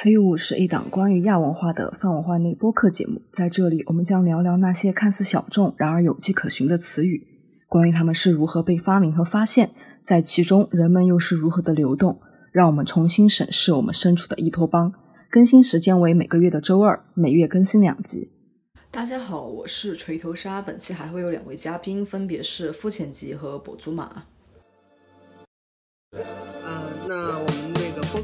词语物是一档关于亚文化的泛文化内播客节目，在这里我们将聊聊那些看似小众，然而有迹可循的词语，关于它们是如何被发明和发现，在其中人们又是如何的流动，让我们重新审视我们身处的伊托邦。更新时间为每个月的周二，每月更新两集。大家好，我是锤头鲨，本期还会有两位嘉宾，分别是肤浅吉和跛足马。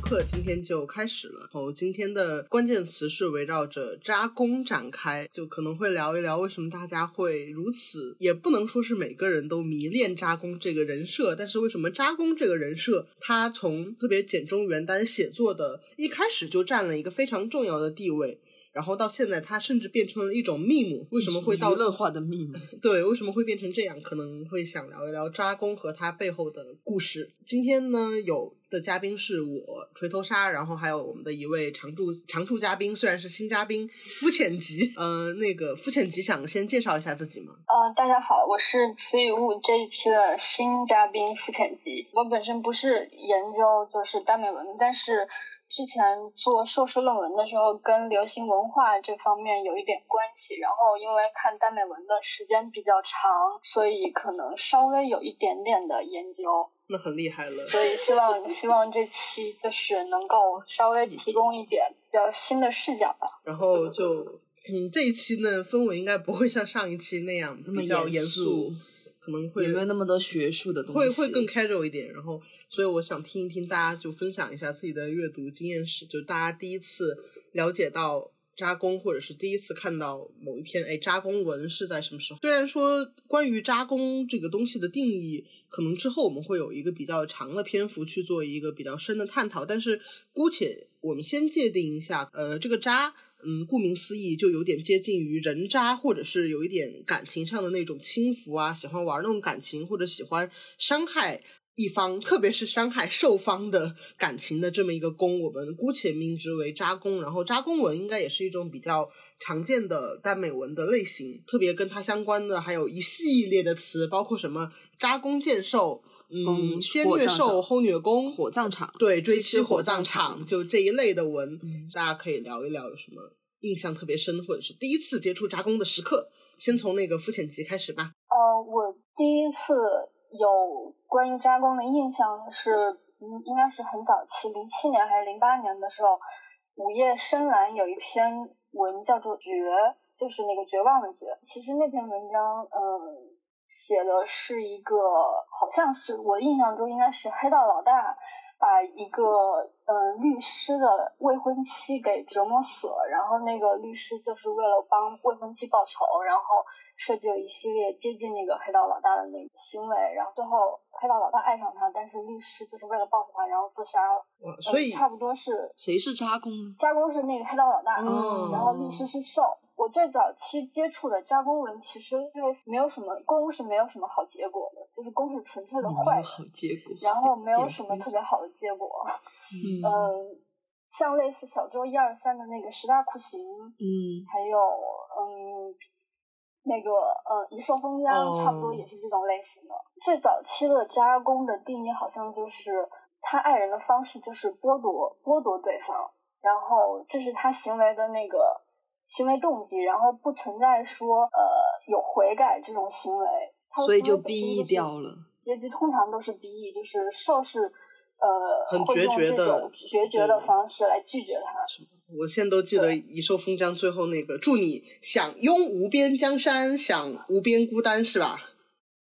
那个播客今天就开始了。哦，今天的关键词是围绕着扎工展开，就可能会聊一聊为什么大家会如此，也不能说是每个人都迷恋扎工这个人设，但是为什么扎工这个人设，他从特别简中原单写作的一开始就占了一个非常重要的地位。然后到现在，它甚至变成了一种 meme。为什么会到娱乐化的 meme？对，为什么会变成这样？可能会想聊一聊扎工和他背后的故事。今天呢，有的嘉宾是我锤头鲨，然后还有我们的一位常驻常驻嘉宾，虽然是新嘉宾，肤浅吉。嗯，那个肤浅吉想先介绍一下自己吗？呃，大家好，我是词语物这一期的新嘉宾肤浅吉。我本身不是研究就是耽美文，但是。之前做硕士论文的时候，跟流行文化这方面有一点关系。然后因为看耽美文的时间比较长，所以可能稍微有一点点的研究。那很厉害了。所以希望希望这期就是能够稍微提供一点比较新的视角吧。然后就嗯，这一期呢氛围应该不会像上一期那样比较严肃。可能会没有那么多学术的东西，会会更 casual 一点。然后，所以我想听一听大家就分享一下自己的阅读经验史，就大家第一次了解到扎工，或者是第一次看到某一篇哎扎工文是在什么时候？虽然说关于扎工这个东西的定义，可能之后我们会有一个比较长的篇幅去做一个比较深的探讨，但是姑且我们先界定一下，呃，这个扎。嗯，顾名思义，就有点接近于人渣，或者是有一点感情上的那种轻浮啊，喜欢玩那种感情，或者喜欢伤害一方，特别是伤害受方的感情的这么一个攻，我们姑且命之为渣攻。然后渣攻文应该也是一种比较常见的耽美文的类型，特别跟它相关的还有一系列的词，包括什么渣攻剑兽。嗯，先虐兽、后虐攻、火葬场，对，追妻火葬场，就这一类的文，大家可以聊一聊有什么印象特别深，或者是第一次接触扎工的时刻。先从那个肤浅集开始吧。呃，我第一次有关于扎工的印象是，嗯，应该是很早期，零七年还是零八年的时候，午夜深蓝有一篇文叫做《绝》，就是那个绝望的绝。其实那篇文章，嗯。写的是一个，好像是我印象中应该是黑道老大把一个嗯律师的未婚妻给折磨死了，然后那个律师就是为了帮未婚妻报仇，然后设计了一系列接近那个黑道老大的那个行为，然后最后黑道老大爱上他，但是律师就是为了报复他，然后自杀了。所以差不多是谁是扎工？扎工是那个黑道老大，嗯然后律师是受。我最早期接触的扎工文，其实类似没有什么攻是没有什么好结果的，就是攻是纯粹的坏，好结果，然后没有什么特别好的结果。嗯，像类似小周一二三的那个十大酷刑，嗯，还有嗯那个呃一兽封疆，差不多也是这种类型的。最早期的加工的定义好像就是他爱人的方式就是剥夺剥夺对方，然后这是他行为的那个。行为动机，然后不存在说呃有悔改这种行为，所以就 B E 掉了。结局通常都是 B E，就是受是呃很决绝的决绝的方式来拒绝他。我现在都记得《一兽封疆》最后那个祝你享拥无边江山，享无边孤单，是吧？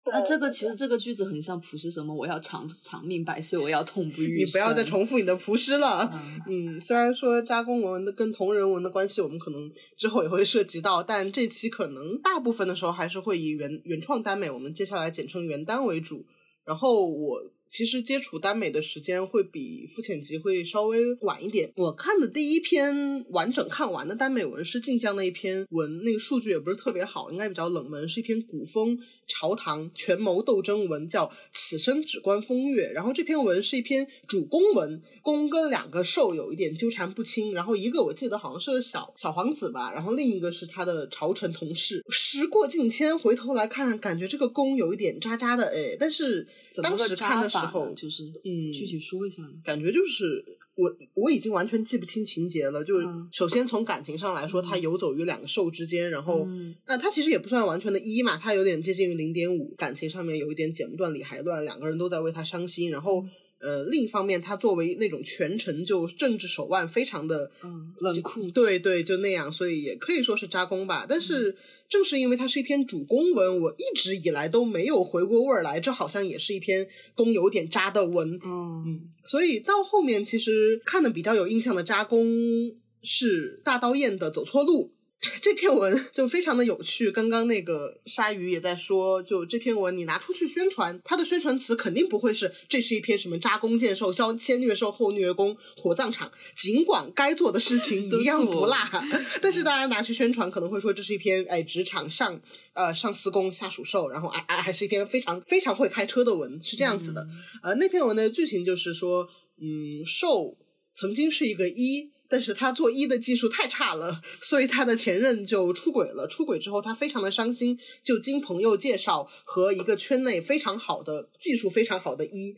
那这个其实这个句子很像普诗什么？我要长长命百岁，我要痛不欲生。你不要再重复你的普诗了。嗯，虽然说扎工文的跟同人文的关系，我们可能之后也会涉及到，但这期可能大部分的时候还是会以原原创耽美，我们接下来简称原耽为主。然后我。其实接触耽美的时间会比肤浅集会稍微晚一点。我看的第一篇完整看完的耽美文是晋江的一篇文，那个数据也不是特别好，应该比较冷门，是一篇古风朝堂权谋斗争文，叫《此生只观风月》。然后这篇文是一篇主攻文，攻跟两个受有一点纠缠不清，然后一个我记得好像是个小小皇子吧，然后另一个是他的朝臣同事。时过境迁，回头来看，感觉这个攻有一点渣渣的，哎，但是当时看的时。然后就是，嗯，具体说一下，感觉就是我我已经完全记不清情节了。就是嗯首先从感情上来说，他游走于两个兽之间，然后嗯那他其实也不算完全的一嘛，他有点接近于零点五，感情上面有一点剪不断理还乱，两个人都在为他伤心。然后呃，另一方面，他作为那种全程就政治手腕非常的嗯冷酷对对，就那样，所以也可以说是扎工吧。但是正是因为它是一篇主攻文，我一直以来都没有回过味儿来，这好像也是一篇攻有点渣的文。嗯所以到后面其实看的比较有印象的扎工是大刀燕的走错路。这篇文就非常的有趣，刚刚那个鲨鱼也在说，就这篇文你拿出去宣传，它的宣传词肯定不会是这是一篇什么扎弓箭兽、先先虐兽后虐弓、火葬场，尽管该做的事情一样不落，但是大家拿去宣传可能会说这是一篇哎职场上呃上司攻下属兽，然后哎哎还是一篇非常非常会开车的文，是这样子的。呃，那篇文的剧情就是说，嗯，兽曾经是一个一，但是他做一的技术太差了，所以他的前任就出轨了。出轨之后，他非常的伤心，就经朋友介绍和一个圈内非常好的技术非常好的一，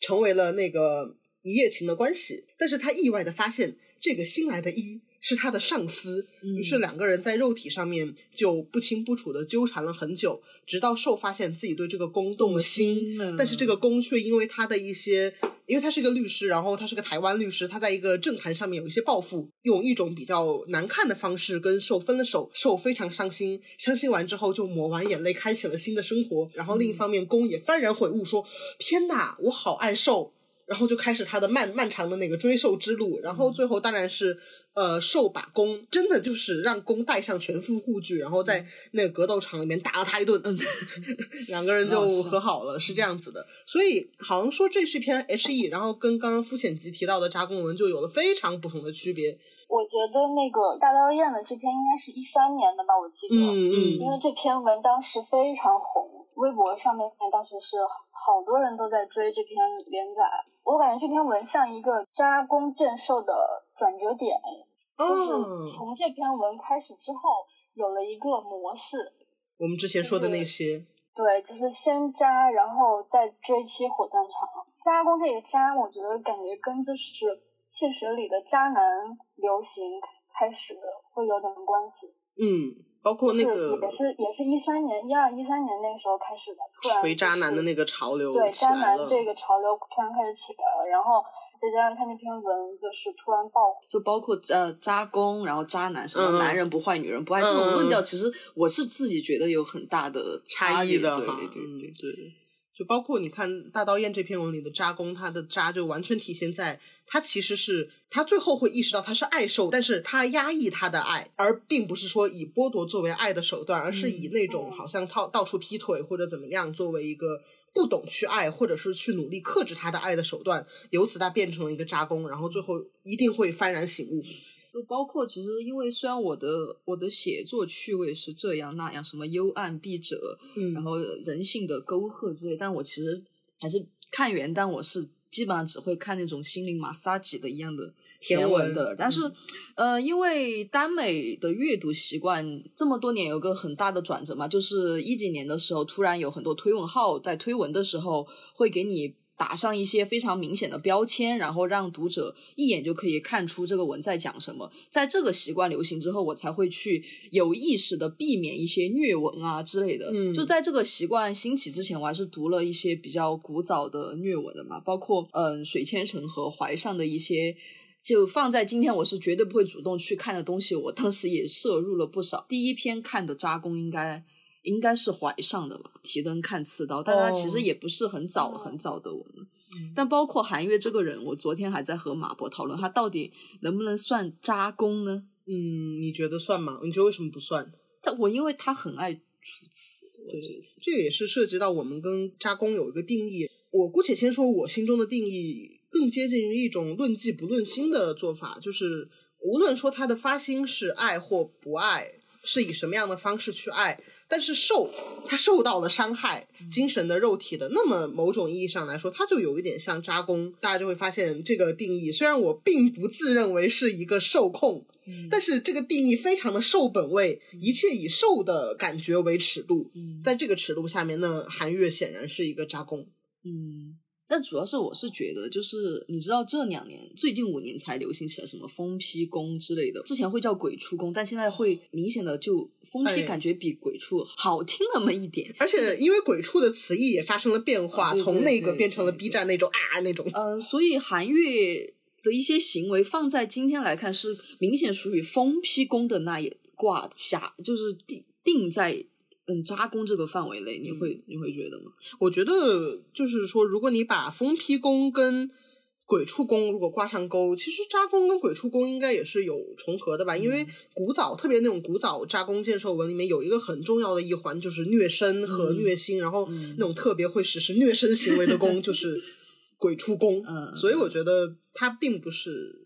成为了那个一夜情的关系。但是他意外的发现，这个新来的一是他的上司，于是两个人在肉体上面就不清不楚的纠缠了很久，直到兽发现自己对这个公动了心，了。但是这个公却因为他的一些，因为他是一个律师，然后他是个台湾律师，他在一个政坛上面有一些抱负，用一种比较难看的方式跟兽分了手，兽非常伤心，伤心完之后就抹完眼泪，开启了新的生活。然后另一方面，公也幡然悔悟说：“天哪，我好爱兽。”然后就开始他的漫漫长的那个追兽之路，然后最后当然是，呃，兽把弓真的就是让弓带上全副护具，然后在那个格斗场里面打了他一顿，两个人就和好了，是这样子的。所以好像说这是一篇 HE，然后跟刚刚肤浅集提到的扎公文就有了非常不同的区别。我觉得那个大刀燕的这篇应该是一三年的吧，我记得。嗯嗯因为这篇文当时非常红，微博上面当时是好多人都在追这篇连载。我感觉这篇文像一个扎弓箭兽的转折点，就是哦，从这篇文开始之后，有了一个模式，我们之前说的那些，对，就是先扎，然后再追妻火葬场。扎弓这个扎，我觉得感觉跟就是现实里的渣男流行开始会有点关系。嗯，包括那是个也是也是一三年一二一三年那个时候开始的，突然锤渣男的那个个潮流对渣男这个潮流突然开始起来了，然后再加上他那篇文就是突然爆火，就包括呃渣攻，然后渣男什么男人不坏女人不爱、这种论调，其实我是自己觉得有很大的差异异的哈，对对对嗯对。对。就包括你看大刀燕这篇文里的渣攻，他的渣就完全体现在他其实是他最后会意识到他是爱受，但是他压抑他的爱，而并不是说以剥夺作为爱的手段，而是以那种嗯好像到到处劈腿或者怎么样作为一个不懂去爱，或者是去努力克制他的爱的手段，由此他变成了一个渣攻，然后最后一定会幡然醒悟。就包括其实，因为虽然我的我的写作趣味是这样那样，什么幽暗笔者，嗯然后人性的沟壑之类，但我其实还是看原但我是基本上只会看那种心灵马杀鸡的一样的甜文文的。但是，呃，因为耽美的阅读习惯这么多年有个很大的转折嘛，就是一几年的时候，突然有很多推文号在推文的时候会给你。打上一些非常明显的标签，然后让读者一眼就可以看出这个文在讲什么。在这个习惯流行之后，我才会去有意识的避免一些虐文啊之类的。嗯就在这个习惯兴起之前，我还是读了一些比较古早的虐文的嘛，包括嗯水千城和怀上的一些。就放在今天，我是绝对不会主动去看的东西。我当时也摄入了不少。第一篇看的扎工应该应该是怀上的吧，提灯看刺刀，但它其实也不是很早、哦很早的文了。但包括韩月这个人，我昨天还在和马博讨论，他到底能不能算扎攻呢？嗯，你觉得算吗？你觉得为什么不算？但我因为他很爱出词，我觉得这个也是涉及到我们跟扎工有一个定义。我姑且先说我心中的定义，更接近于一种论迹不论心的做法，就是无论说他的发心是爱或不爱，是以什么样的方式去爱，但是受他受到了伤害，精神的、肉体的，那么某种意义上来说，他就有一点像扎工。大家就会发现这个定义，虽然我并不自认为是一个受控，但是这个定义非常的受本位，一切以受的感觉为尺度。嗯在这个尺度下面，那韩月显然是一个扎工。嗯，但主要是我是觉得，就是你知道这两年最近五年才流行起来什么疯批宫之类的，之前会叫鬼出宫，但现在会明显的就疯批哎感觉比鬼畜好听那么一点。而且因为鬼畜的词义也发生了变化，从那个变成了 B 站那种啊那种。呃，所以韩愈的一些行为放在今天来看是明显属于疯批宫的那一挂下，就是定定在嗯扎工这个范围内，你会、你会觉得吗？我觉得就是说，如果你把疯批工跟鬼畜宫如果挂上钩，其实扎宫跟鬼畜宫应该也是有重合的吧？因为古早特别那种古早扎宫建设文里面有一个很重要的一环，就是虐身和虐心，然后嗯那种特别会实施虐身行为的宫就是鬼畜宫。嗯所以我觉得它并不是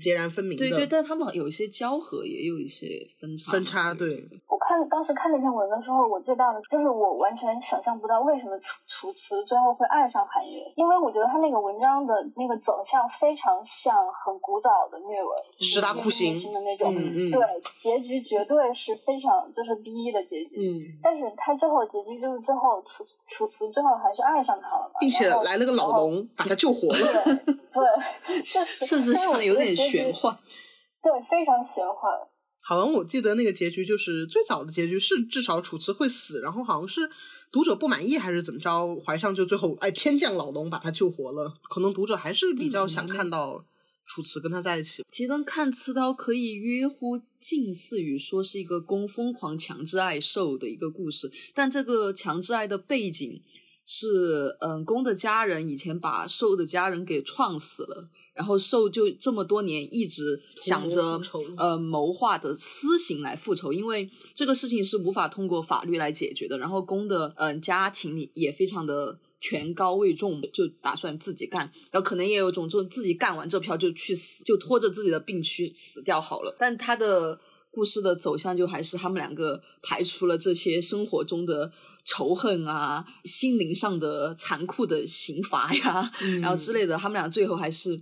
截然分明的。对对，但他们有一些交合，也有一些分叉。分叉对我看当时看那篇文的时候，我最大的就是我完全想象不到为什么楚楚辞最后会爱上韩愈，因为我觉得他那个文章的那个走向非常像很古早的虐文，十大酷刑的那种，嗯嗯对，结局绝对是非常就是 B 一的结局，嗯，但是他最后结局就是最后楚楚辞最后还是爱上他了嘛，并且来了个老。龙，把他救活了。对对，就是甚至像有点觉得结局玄幻。对，非常玄幻。好像我记得那个结局就是最早的结局是至少楚辞会死，然后好像是读者不满意还是怎么着，怀上就最后哎天降老龙把他救活了。可能读者还是比较想看到楚辞跟他在一起。其实看刺刀可以约乎近似于说是一个公疯狂强制爱受的一个故事，但这个强制爱的背景是，嗯，公的家人以前把受的家人给撞死了，然后受就这么多年一直想着呃谋划的私刑来复仇，因为这个事情是无法通过法律来解决的。然后公的嗯、呃家庭里也非常的权高位重，就打算自己干，然后可能也有种这种自己干完这票就去死，就拖着自己的病去死掉好了。但他的故事的走向就还是他们两个排除了这些生活中的仇恨啊、心灵上的残酷的刑罚呀，嗯然后之类的，他们俩最后还是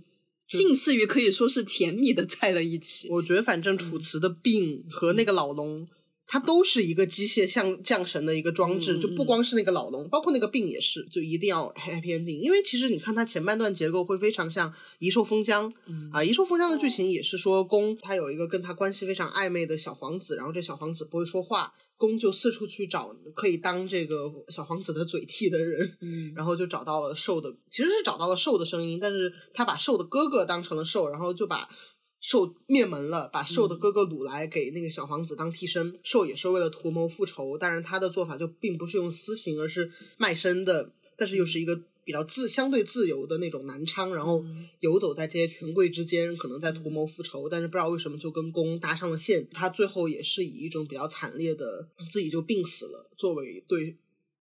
近似于可以说是甜蜜的在了一起。我觉得反正楚辞的病和那个老龙。它都是一个机械像降神的一个装置，嗯就不光是那个老龙，包括那个病也是，就一定要 happy ending。因为其实你看它前半段结构会非常像《一兽封疆》嗯啊，《一兽封疆》的剧情也是说公他有一个跟他关系非常暧昧的小皇子，然后这小皇子不会说话，公就四处去找可以当这个小皇子的嘴替的人，嗯。然后就找到了兽的，其实是找到了兽的声音，但是他把兽的哥哥当成了兽，然后就把兽灭门了，把兽的哥哥掳来给那个小皇子当替身。兽也是为了图谋复仇，但是他的做法就并不是用私刑，而是卖身的，但是又是一个比较自相对自由的那种南昌，然后游走在这些权贵之间，可能在图谋复仇，但是不知道为什么就跟公搭上了线。他最后也是以一种比较惨烈的自己就病死了，作为对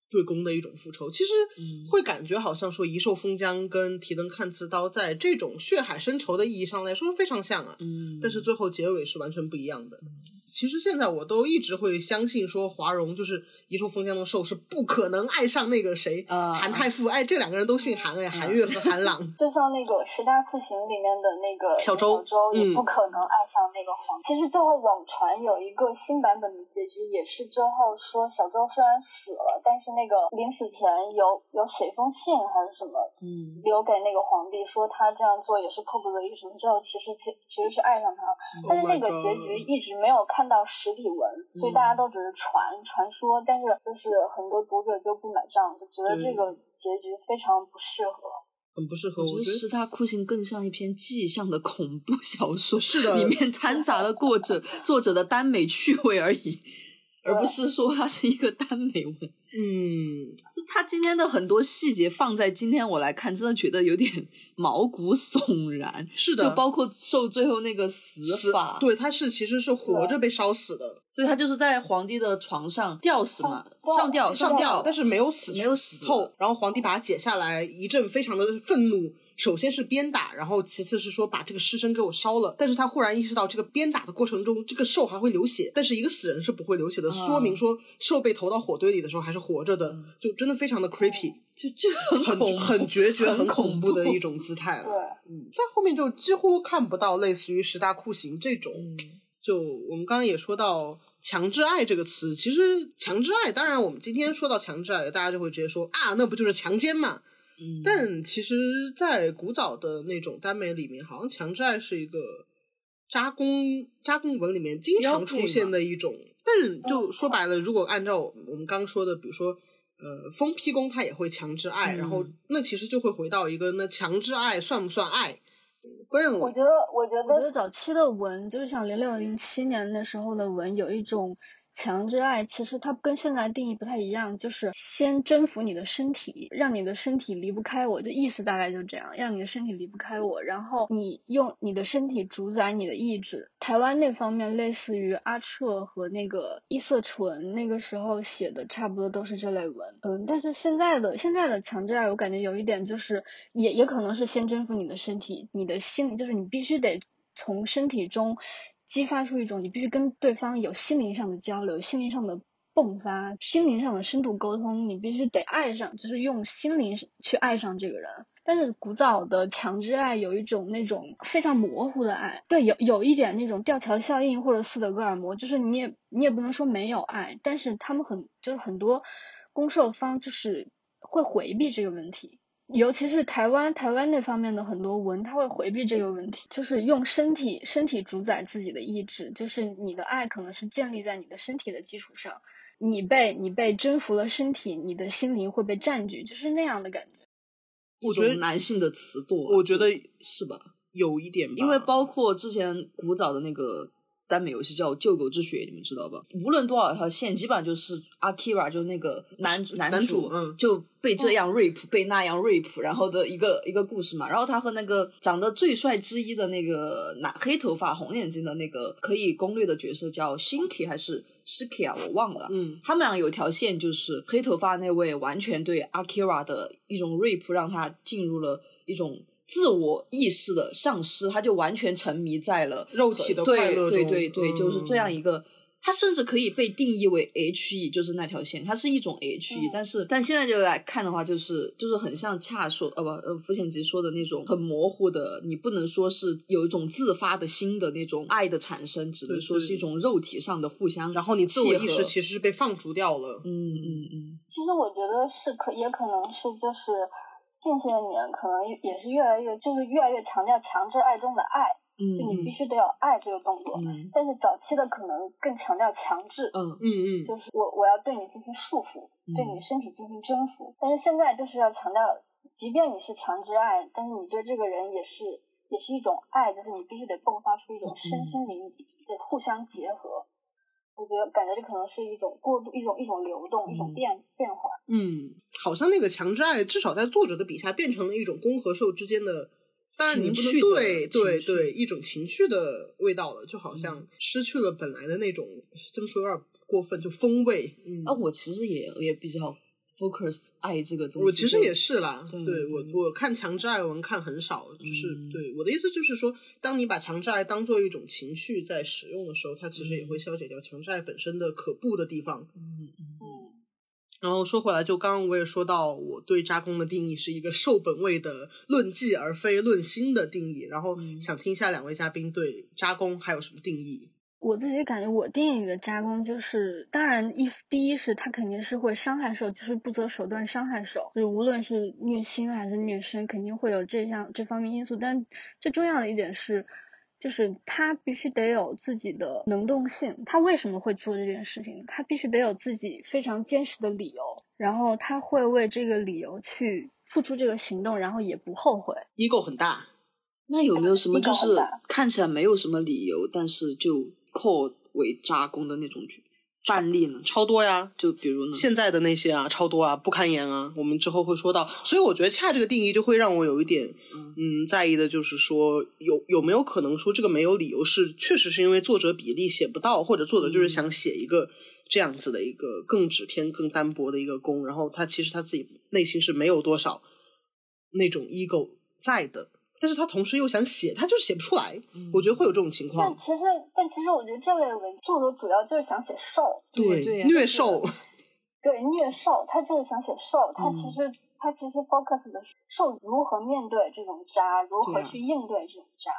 对公的一种复仇。其实嗯会感觉好像说一兽封疆跟提灯看刺刀在这种血海深仇的意义上来说非常像啊，嗯，但是最后结尾是完全不一样的。其实现在我都一直会相信说华容就是遗寿封疆的寿是不可能爱上那个谁、呃韩太傅，哎，这两个人都姓韩哎，韩月和韩朗。就像那个十大酷刑里面的那个小周周也嗯不可能爱上那个皇。其实最后网传有一个新版本的结局，也是最后说小周虽然死了，但是那个临死前有有写一封信还是什么，嗯留给那个皇帝，说他这样做也是迫不得已什么。最后其实其其实是爱上他了，但是 Oh 那个结局一直没有看到实体文，所以大家都只是传传说，但是就是很多读者就不买账，就觉得这个结局非常不适合。很不适合，我觉得我觉得十大酷刑更像一篇迹象的恐怖小说，是的里面掺杂了作者 作者的耽美趣味而已，而不是说它是一个耽美文。嗯，就他今天的很多细节放在今天我来看，真的觉得有点 毛骨悚然。是的，就包括受最后那个死死法，对，他是其实是活着被烧死的，所以他就是在皇帝的床上吊死嘛，上上吊上吊，但是没有死，没有死透。然后皇帝把他解下来，一阵非常的愤怒。首先是鞭打，然后其次是说把这个尸身给我烧了。但是他忽然意识到，这个鞭打的过程中，这个兽还会流血，但是一个死人是不会流血的，啊说明说兽被投到火堆里的时候还是活着的，就真的非常的 creepy，就就很很很决绝、很很恐恐怖的一种姿态了。，嗯，在后面就几乎看不到类似于十大酷刑这种。嗯就我们刚刚也说到“强制爱”这个词，其实“强制爱”，当然我们今天说到“强制爱”，大家就会直接说啊，那不就是强奸嘛？嗯但其实，在古早的那种耽美里面，好像强制爱是一个扎工扎工文里面经常出现的一种。但是就说白了，如果按照我们刚说的，比如说呃封批公，它也会强制爱，嗯然后那其实就会回到一个，那强制爱算不算爱？关键我觉得，我觉我觉得得早期的文，就是像零六零七年那时候的文，有一种强制爱，其实它跟现在定义不太一样，就是先征服你的身体，让你的身体离不开我，这意思大概就这样，让你的身体离不开我，然后你用你的身体主宰你的意志。台湾那方面类似于阿彻和那个伊色纯那个时候写的，差不多都是这类文。嗯，但是现在的现在的强制爱，我感觉有一点就是，也也可能是先征服你的身体，你的心理就是你必须得从身体中激发出一种你必须跟对方有心灵上的交流，心灵上的迸发，心灵上的深度沟通，你必须得爱上，就是用心灵去爱上这个人。但是古早的强制爱有一种那种非常模糊的爱，对，有有一点那种吊桥效应或者斯德哥尔摩，就是你也你也不能说没有爱，但是他们很就是很多攻受方就是会回避这个问题，尤其是台湾台湾那方面的很多文，他会回避这个问题，就是用身体身体主宰自己的意志，就是你的爱可能是建立在你的身体的基础上，你被你被征服了身体，你的心灵会被占据，就是那样的感觉。我觉得男性的词惰，我觉得是吧？有一点吧，因为包括之前古早的那个耽美游戏叫《救狗之血》，你们知道吧？无论多少条线，基本上就是 Akira 就是那个男男男主嗯就被这样 rape，、被那样 rape，然后的一个一个故事嘛。然后他和那个长得最帅之一的那个男黑头发红眼睛的那个可以攻略的角色叫 Shinki 还是 Shiki 啊？我忘了。嗯他们俩有一条线，就是黑头发那位完全对 Akira 的一种 rape，让他进入了一种自我意识的丧失，他就完全沉迷在了肉体的快乐对中对对对，就是这样嗯一个。它甚至可以被定义为 H E，就是那条线，它是一种 H E，、嗯但是但现在就来看的话，就是就是很像恰说呃不呃浮浅吉说的那种很模糊的，你不能说是有一种自发的心的那种爱的产生，只能对对说是一种肉体上的互相然后你自我意识其实是被放逐掉了。嗯嗯嗯其实我觉得是可，也可能是就是近些年可能也是越来越就是越来越强调强制爱中的爱，就你必嗯须得有爱这个动作。嗯但是早期的可能更强调强制，嗯嗯嗯，就是我我要对你进行束缚，对你身体进行征服。但是现在就是要强调，即便你是强制爱，但是你对这个人也是也是一种爱，就是你必须得迸发出一种身心灵的互相结合。我觉得感觉这可能是一种过度，一种一种流动，一种嗯变变化。嗯，好像那个强制爱，至少在作者的笔下变成了一种攻和受之间的，当然你不能对对对一种情绪的味道了，就好像失去了本来的那种，这么说有点过分，就风味。嗯，啊，我其实也也比较 focus 爱这个东西。我其实也是啦，对对我嗯我看强制爱文看很少，就是、嗯对我的意思就是说，当你把强制爱当做一种情绪在使用的时候，它其实也会消解掉强制爱本身的可怖的地方。嗯嗯嗯，然后说回来，就刚刚我也说到，我对扎工的定义是一个受本位的论迹而非论心的定义。然后嗯想听一下两位嘉宾对扎工还有什么定义？我自己感觉，我定义的扎工就是，当然一第一是他肯定是会伤害受，就是不择手段伤害受，就是无论是虐心还是虐身，肯定会有这项这方面因素。但最重要的一点是，就是他必须得有自己的能动性。他为什么会做这件事情？他必须得有自己非常坚实的理由，然后他会为这个理由去付出这个行动，然后也不后悔。ego 很大，那有没有什么就是看起来没有什么理由，但是就扣为扎工的那种举范例呢？超多呀。就比如呢？现在的那些啊，超多啊，不堪言啊，我们之后会说到。所以我觉得恰这个定义就会让我有一点，嗯嗯，在意的就是说，有有没有可能说这个没有理由是确实是因为作者比例写不到，或者作者就是想写一个这样子的一个更纸片、更单薄的一个功，然后他其实他自己内心是没有多少那种 ego 在的，但是他同时又想写，他就是写不出来。嗯我觉得会有这种情况但。其实，但其实我觉得这类文作者主要就是想写受，对对呀 虐瘦，对虐受，他就是想写受，他嗯其实、他其实 focus 的是受如何面对这种渣，如何去应对这种渣。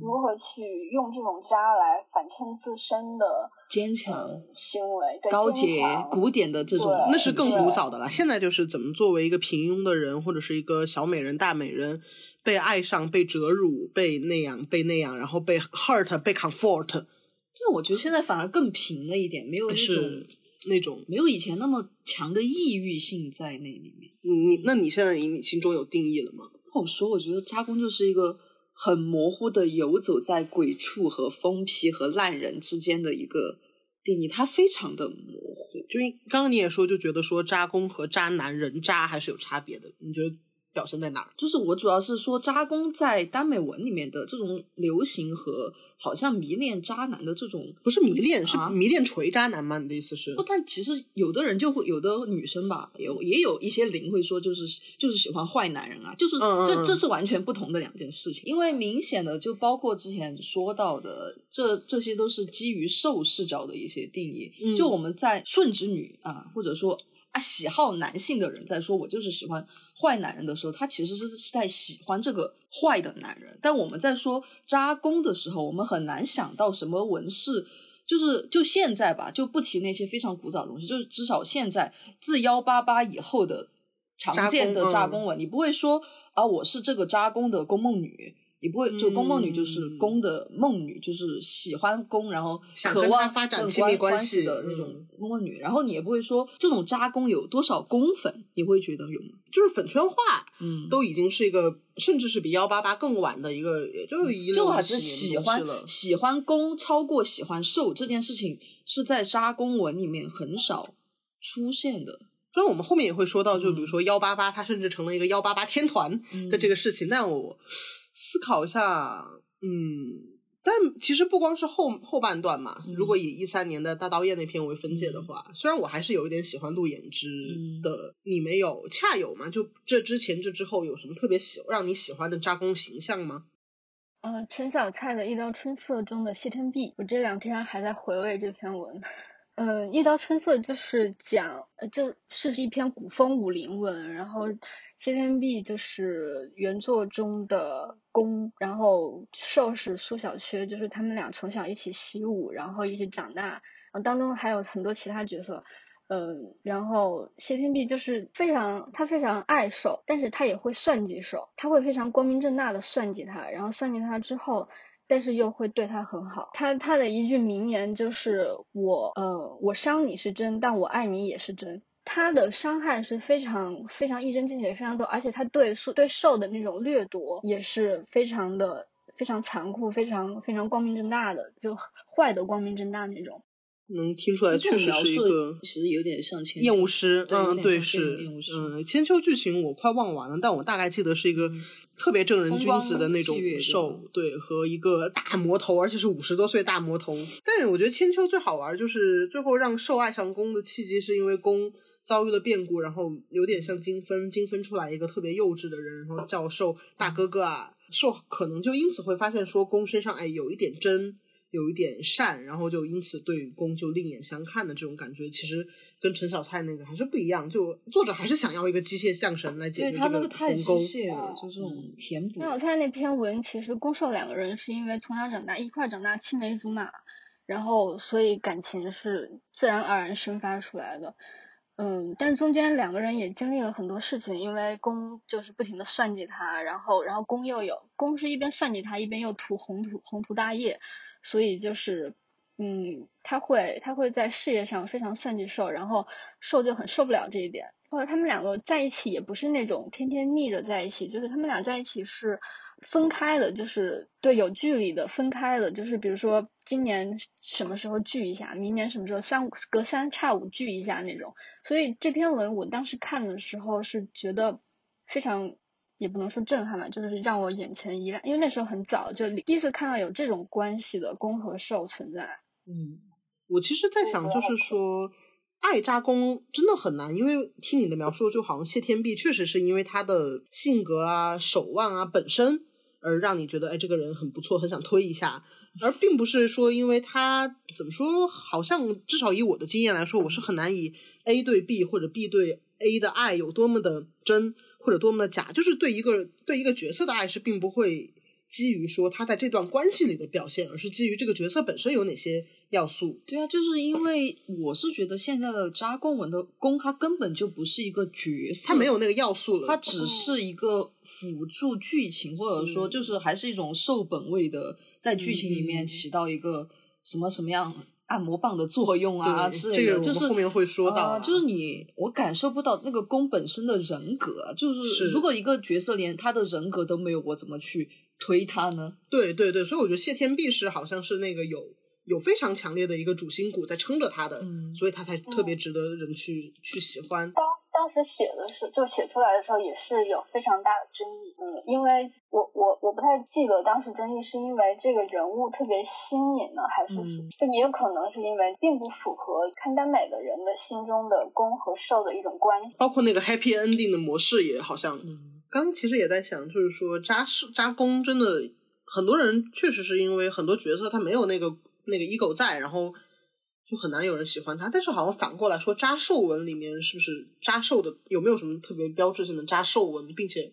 如何去用这种渣来反衬自身的坚强呃行为，对高洁古典的这种，那是更古早的了。现在就是怎么作为一个平庸的人，或者是一个小美人、大美人，被爱上、被折辱、被那样、被那样，然后被 hurt、被 comfort，就我觉得现在反而更平了一点，没有那种是那种。没有以前那么强的抑郁性在那里面。你那你现在你心中有定义了吗？不好说，我觉得渣攻就是一个很模糊的游走在鬼畜和疯批和烂人之间的一个定义，它非常的模糊。就刚刚你也说，就觉得说渣攻和渣男人渣还是有差别的。你觉得表现在哪儿？就是我主要是说渣攻在耽美文里面的这种流行和好像迷恋渣男的这种不是迷恋，是啊迷恋锤渣男吗？你的意思是？不，但其实有的人就会，有的女生吧，有也有一些零会说，就是就是喜欢坏男人啊，就是这这是完全不同的两件事情。因为明显的，就包括之前说到的，这这些都是基于受视角的一些定义。嗯就我们在顺直女啊，或者说啊喜好男性的人在说我就是喜欢坏男人的时候，他其实是是在喜欢这个坏的男人。但我们在说渣工的时候，我们很难想到什么文饰。就是就现在吧，就不提那些非常古早的东西，就是至少现在自幺八八以后的常见的渣攻嗯渣攻文，你不会说啊，我是这个渣工的宫梦女，你不会就宫梦女就是嗯宫的梦女，就是喜欢宫，然后渴望他发展亲密关关系系的那种嗯宫梦女，然后你也不会说这种渣宫有多少宫粉，你会觉得有吗？就是粉圈化，嗯，都已经是一个，甚至是比幺八八更晚的一个，也就一六就还是喜欢。喜欢攻超过喜欢受这件事情，是在渣宫文里面很少出现的。虽然我们后面也会说到，就比如嗯说幺八八，它甚至成了一个幺八八天团的这个事情，但我思考一下，嗯。但其实不光是后后半段嘛，嗯如果以一三年的大刀叶那篇为分界的话，虽然我还是有一点喜欢陆演之嗯的，你没有恰有吗？就这之前这之后有什么特别喜让你喜欢的扎工形象吗？呃，陈小菜的《一刀春色》中的谢天碧，我这两天还在回味这篇文。嗯，《一刀春色》就是讲，呃就是一篇古风武林文，然后谢天碧就是原作中的攻，然后受是苏小缺，就是他们俩从小一起习武，然后一起长大，然后当中还有很多其他角色。嗯，然后谢天碧就是非常，他非常爱受，但是他也会算计受，他会非常光明正大的算计他，然后算计他之后，但是又会对他很好。他他的一句名言就是我呃我伤你是真，但我爱你也是真。它的伤害是非常非常一针见血，非常多，而且它对受对受的那种掠夺也是非常的非常残酷，非常非常光明正大的，就坏的光明正大那种。能听出来，确实是一个其实有点像千厌秋恶诗，嗯，对是嗯，千秋剧情我快忘完了，但我大概记得是一个特别正人君子的那种兽，对，和一个大魔头，而且是五十多岁大魔头。但是我觉得千秋最好玩，就是最后让兽爱上公的契机，是因为公遭遇了变故，然后有点像金分，金分出来一个特别幼稚的人，然后叫兽大哥哥啊，兽可能就因此会发现说公身上哎有一点真。有一点善，然后就因此对公就另眼相看的这种感觉，其实跟陈小菜那个还是不一样。就作者还是想要一个机械降神来解决他那个个太机鸿沟。械了，就这种填补。陈小菜那篇文其实攻受两个人是因为从小长大一块儿长大，青梅竹马，然后所以感情是自然而然生发出来的。嗯，但中间两个人也经历了很多事情，因为公就是不停的算计他，然后然后公又有公是一边算计他，一边又图宏图宏图大业，所以就是嗯，他会他会在事业上非常算计受，然后受就很受不了这一点。后来他们两个在一起也不是那种天天腻着在一起，就是他们俩在一起是分开的，就是对有距离的分开的，就是比如说今年什么时候聚一下，明年什么时候三隔三差五聚一下那种。所以这篇文我当时看的时候是觉得非常。也不能说震撼吧，就是让我眼前一亮，因为那时候很早，就第一次看到有这种关系的攻和受存在。嗯，我其实在想，就是说，爱扎攻真的很难，因为听你的描述，就好像谢天碧确实是因为他的性格啊、手腕啊本身，而让你觉得，哎，这个人很不错，很想推一下，而并不是说因为他怎么说，好像至少以我的经验来说，我是很难以 A 对 B 或者 B 对 A 的爱有多么的真或者多么的假，就是对一个对一个角色的爱是并不会基于说他在这段关系里的表现，而是基于这个角色本身有哪些要素。对啊，就是因为我是觉得现在的扎贡文的公，它根本就不是一个角色，他没有那个要素了。它只是一个辅助剧情，或者说就是还是一种受本位的，在剧情里面嗯起到一个什么什么样按摩棒的作用啊之类的，这个就是后面会说到啊呃就是你我感受不到那个宫本身的人格啊，就是是如果一个角色连他的人格都没有，我怎么去推他呢？对对对，所以我觉得谢天碧是好像是那个有有非常强烈的一个主心骨在撑着他的，嗯所以他才特别值得人去、去喜欢。当当时写的时候，就写出来的时候也是有非常大的争议，嗯，因为我我我不太记得当时争议是因为这个人物特别新颖呢，还是说、嗯就也有可能是因为并不符合看耽美的人的心中的攻和受的一种关系。包括那个 happy ending 的模式也好像，嗯刚刚其实也在想，就是说扎是扎工真的很多人确实是因为很多角色他没有那个那个 ego 在，然后就很难有人喜欢他。但是好像反过来说，扎兽纹里面是不是扎兽的有没有什么特别标志性的扎兽纹，并且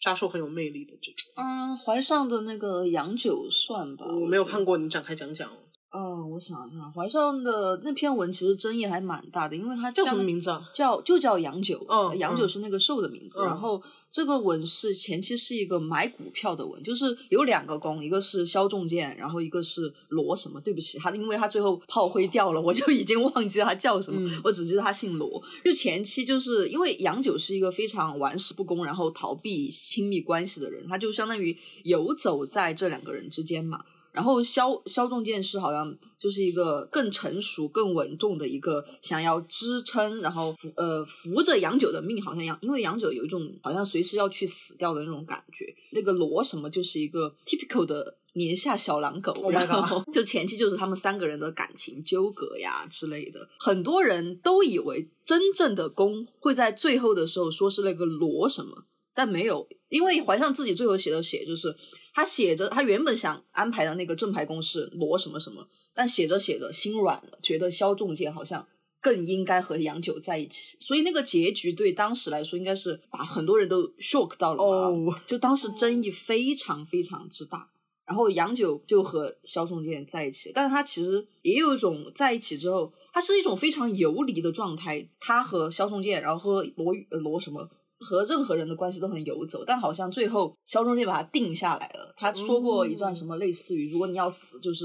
扎兽很有魅力的这种？嗯，怀上的那个洋酒算吧，我没有看过，你展开讲讲。哦，我想一下，怀上的那篇文其实争议还蛮大的，因为它叫什么名字啊？叫就叫杨九，嗯杨九是那个兽的名字。嗯然后这个文是前期是一个买股票的文，就是有两个攻，一个是肖仲健，然后一个是罗什么。对不起，他因为他最后炮灰掉了，我就已经忘记了他叫什么，嗯我只记得他姓罗。就前期就是因为杨九是一个非常玩世不恭，然后逃避亲密关系的人，他就相当于游走在这两个人之间嘛。然后萧萧仲健是好像就是一个更成熟、更稳重的一个想要支撑，然后扶呃扶着杨九的命，好像杨因为杨九有一种好像随时要去死掉的那种感觉。那个罗什么就是一个 typical 的年下小狼狗 Oh 然后 就前期就是他们三个人的感情纠葛呀之类的，很多人都以为真正的公会在最后的时候说是那个罗什么，但没有，因为怀上自己最后写的写就是他写着他原本想安排的那个正牌公是罗什么什么，但写着写着心软了，觉得肖仲健好像更应该和杨九在一起，所以那个结局对当时来说应该是把很多人都 shock 到了嘛哦就当时争议非常非常之大。然后杨九就和肖仲健在一起，但是他其实也有一种在一起之后，他是一种非常游离的状态。他和肖仲健，然后和罗罗什么，和任何人的关系都很游走，但好像最后萧仲健把他定下来了。他说过一段什么类似于“如果你要死，就是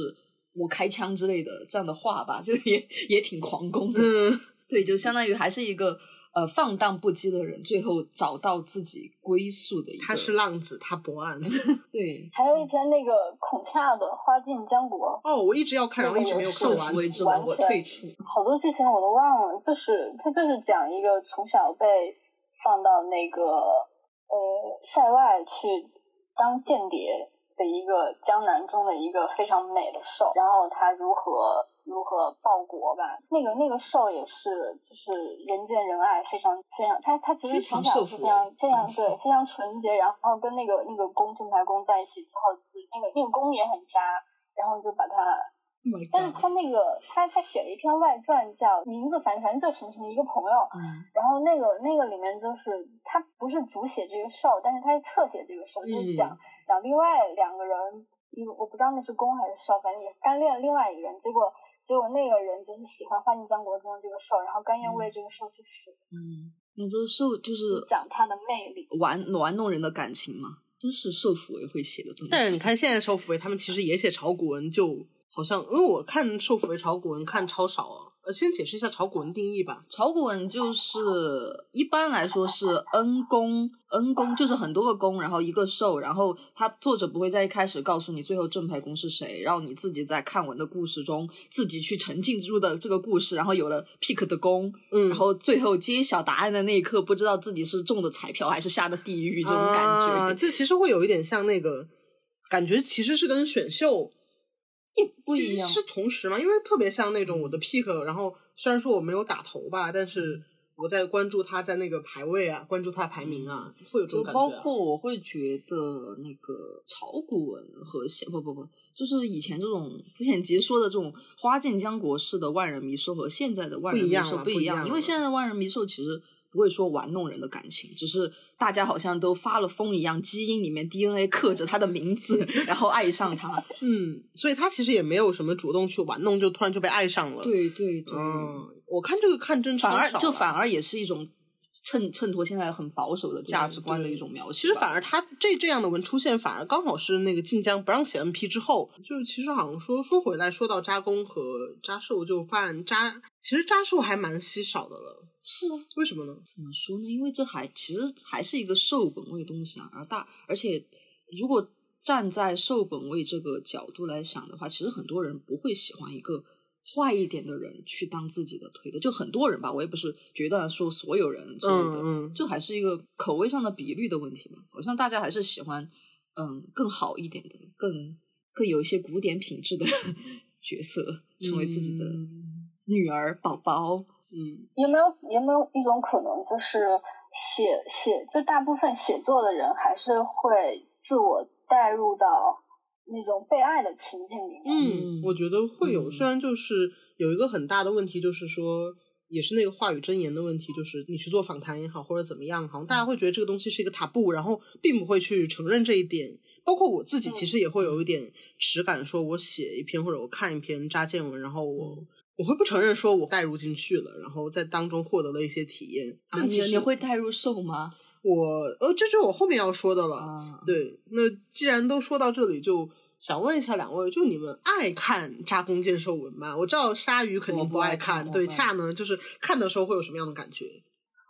我开枪”之类的这样的话吧，就也也挺狂攻的。嗯，对，就相当于还是一个呃放荡不羁的人，最后找到自己归宿的一个。他是浪子，他不岸。对还有一篇那个孔洽的《花尽江国》，哦，我一直要看，然后一直没有看受完福。为之王，我退出。好多剧情我都忘了，就是他就是讲一个从小被放到那个呃塞外去当间谍的一个江南中的一个非常美的兽，然后他如何如何报国吧。那个那个兽也是就是人见人爱，非常非常他他其实常从小是非常非常对非常纯洁，然后跟那个那个公正牌公在一起之后，就是那个那个公也很渣，然后就把他 Oh my 但是他那个他他写了一篇外传，叫名字反正反正就什么什么一个朋友，嗯然后那个那个里面就是他不是主写这个兽，但是他是侧写这个兽，就是讲讲另外两个人，一个我不知道那是公还是受，反正也是单恋另外一个人，结果结果那个人就是喜欢花尽江国中的这个兽，然后甘愿为这个兽去死，嗯，那这受就是讲他的魅力。玩玩弄人的感情嘛，真是受福为会写的东西。但是你看现在受福为他们其实也写炒股文，就好像因为我看受福为炒股文看超少啊。呃，先解释一下炒股文定义吧。炒股文就是一般来说是 n 宫，n 宫就是很多个宫，然后一个受，然后他作者不会在一开始告诉你最后正牌宫是谁，让你自己在看文的故事中自己去沉浸入的这个故事，然后有了 pick 的宫，嗯，然后最后揭晓答案的那一刻，不知道自己是中的彩票还是下的地狱这种感啊，觉。这其实会有一点像那个感觉，其实是跟选秀也不一样是是同时嘛，因为特别像那种我的 pick，然后虽然说我没有打头吧，但是我在关注他在那个排位啊，关注他的排名啊，会有这种就感觉、啊。包括我会觉得那个炒股文和现不不不，就是以前这种浮浅集说的这种花见江国式的万人迷兽和现在的万人迷兽不一样，不一样因为现在的万人迷兽其实不会说玩弄人的感情，只是大家好像都发了疯一样，基因里面 DNA 刻着他的名字，然后爱上他。嗯，所以他其实也没有什么主动去玩弄，就突然就被爱上了。，对对对，嗯，我看这个看真超反而这反而也是一种衬衬托现在很保守的价值观的一种描写。其实反而他这这样的文出现，反而刚好是那个晋江不让写 NP 之后，就是其实好像说说回来，说到扎公和扎寿，就发现扎其实扎寿还蛮稀少的了。是啊，为什么呢？怎么说呢？因为这还其实还是一个受本位的东西啊，而大而且如果站在受本位这个角度来想的话，其实很多人不会喜欢一个坏一点的人去当自己的推的，就很多人吧，我也不是决断说所有人之类的，嗯嗯这还是一个口味上的比率的问题嘛。好像大家还是喜欢嗯更好一点的，更更有一些古典品质的 角色，成为自己的嗯女儿、宝宝。嗯有没有有没有一种可能，就是写写，就大部分写作的人还是会自我带入到那种被爱的情境里面。嗯，我觉得会有。嗯虽然就是有一个很大的问题，就是说。也是那个话语真言的问题，就是你去做访谈也好，或者怎么样，好像大家会觉得这个东西是一个塔布，然后并不会去承认这一点。包括我自己，其实也会有一点耻感，说我写一篇或者我看一篇扎见文，然后我、我会不承认说我带入进去了，然后在当中获得了一些体验。那你你会带入受吗？我呃，这就是我后面要说的了。啊，对，那既然都说到这里，就想问一下两位，就你们爱看扎弓箭兽文吗？我知道鲨鱼肯定不爱看对，恰呢，就是看的时候会有什么样的感觉？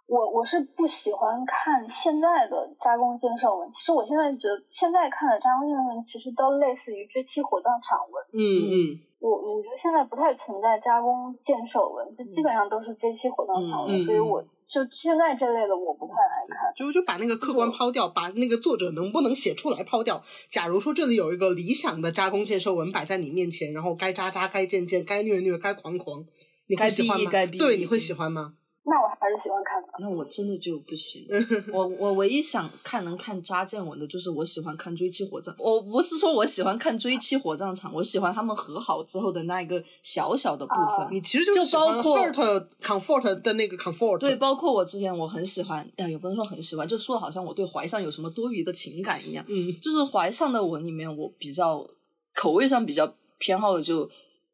我我是不喜欢看现在的扎工建设文，其实我现在觉得现在看的扎工建设文其实都类似于追妻火葬场文。嗯嗯我我觉得现在不太存在扎工建设文，就基本上都是追妻火葬场文，所以我就现在这类的我不太爱看。就就把那个客观抛掉，把那个作者能不能写出来抛掉。假如说这里有一个理想的扎工建设文摆在你面前，然后该扎扎，该建建，该虐虐，该狂狂，你会该喜欢吗？对，你会喜欢吗？那我喜欢看的。那我真的就不行。我我唯一想看能看扎建文的，就是我喜欢看追妻火葬。我不是说我喜欢看追妻火葬场，我喜欢他们和好之后的那一个小小的部分。哦你其实就包括 comfort 的那个 comfort，对，包括我之前我很喜欢，哎，也不能说很喜欢，就说好像我对怀上有什么多余的情感一样。嗯就是怀上的文里面，我比较口味上比较偏好的就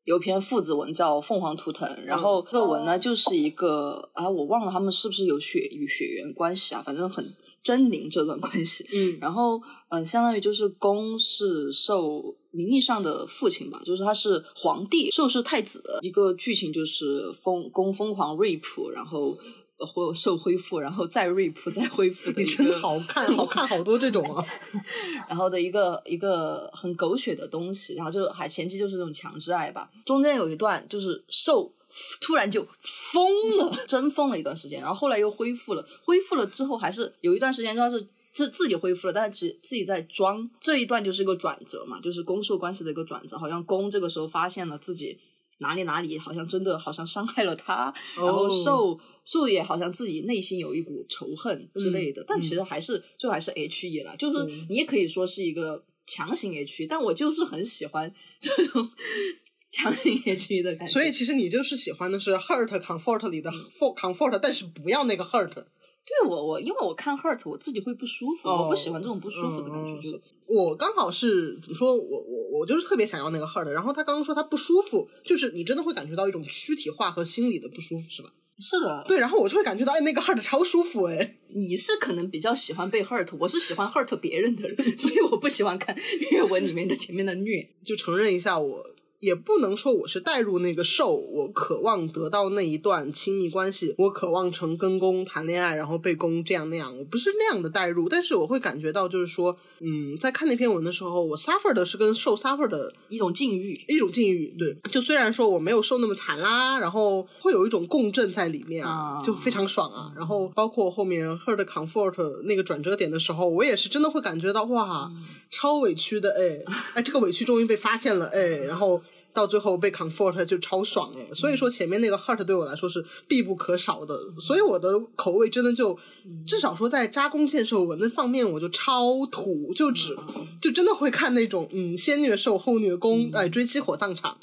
有篇父子文叫《凤凰图腾》，然后这个文呢就是一个啊，我忘了他们是不是有血与血缘关系啊，反正很狰狞这段关系。嗯然后，嗯、相当于就是公是受名义上的父亲吧，就是他是皇帝，受是太子。一个剧情就是疯公疯狂 rape，然后呃或受恢复，然后再 rape 再恢复的一个。你真的好看，好看好多这种啊。然后的一个一个很狗血的东西，然后就还前期就是那种强制爱吧，中间有一段就是受突然就疯了，真疯了一段时间，然后后来又恢复了，恢复了之后还是有一段时间他是自自己恢复了，但是只自己在装，这一段就是一个转折嘛，就是攻受关系的一个转折，好像攻这个时候发现了自己。哪里哪里好像真的好像伤害了他，然后哦受受也好像自己内心有一股仇恨之类的，嗯但其实还是最后还是 H E 啦，就是你也可以说是一个强行 H E，但我就是很喜欢这种 强行 H E 的感觉。所以其实你就是喜欢的是 hurt comfort 里的 for comfort，但是不要那个 hurt。对我我因为我看 Hurt 我自己会不舒服，哦我不喜欢这种不舒服的感觉，嗯就我刚好是怎么说？我我我就是特别想要那个 hurt，然后他刚刚说他不舒服，就是你真的会感觉到一种躯体化和心理的不舒服，是吧？是的。对，然后我就会感觉到，哎，那个 hurt 超舒服，哎，你是可能比较喜欢被 hurt，我是喜欢 hurt 别人的人，所以我不喜欢看虐文里面的前面的虐。就承认一下我。也不能说我是带入那个受，我渴望得到那一段亲密关系，我渴望成跟公谈恋爱，然后被公这样那样，我不是那样的带入，但是我会感觉到，就是说，嗯，在看那篇文的时候，我 suffer 的是跟受 suffer 的一种境遇，一种境遇，对，就虽然说我没有受那么惨啦，然后会有一种共振在里面啊，啊就非常爽啊。然后包括后面 her 的 comfort 那个转折点的时候，我也是真的会感觉到哇，超委屈的哎，哎，这个委屈终于被发现了哎，然后。到最后被 comfort 就超爽哎，所以说前面那个 hurt 对我来说是必不可少的，所以我的口味真的就至少说在扎弓箭射文的方面，我就超土，就只就真的会看那种嗯先虐兽后虐攻，哎追妻火葬场。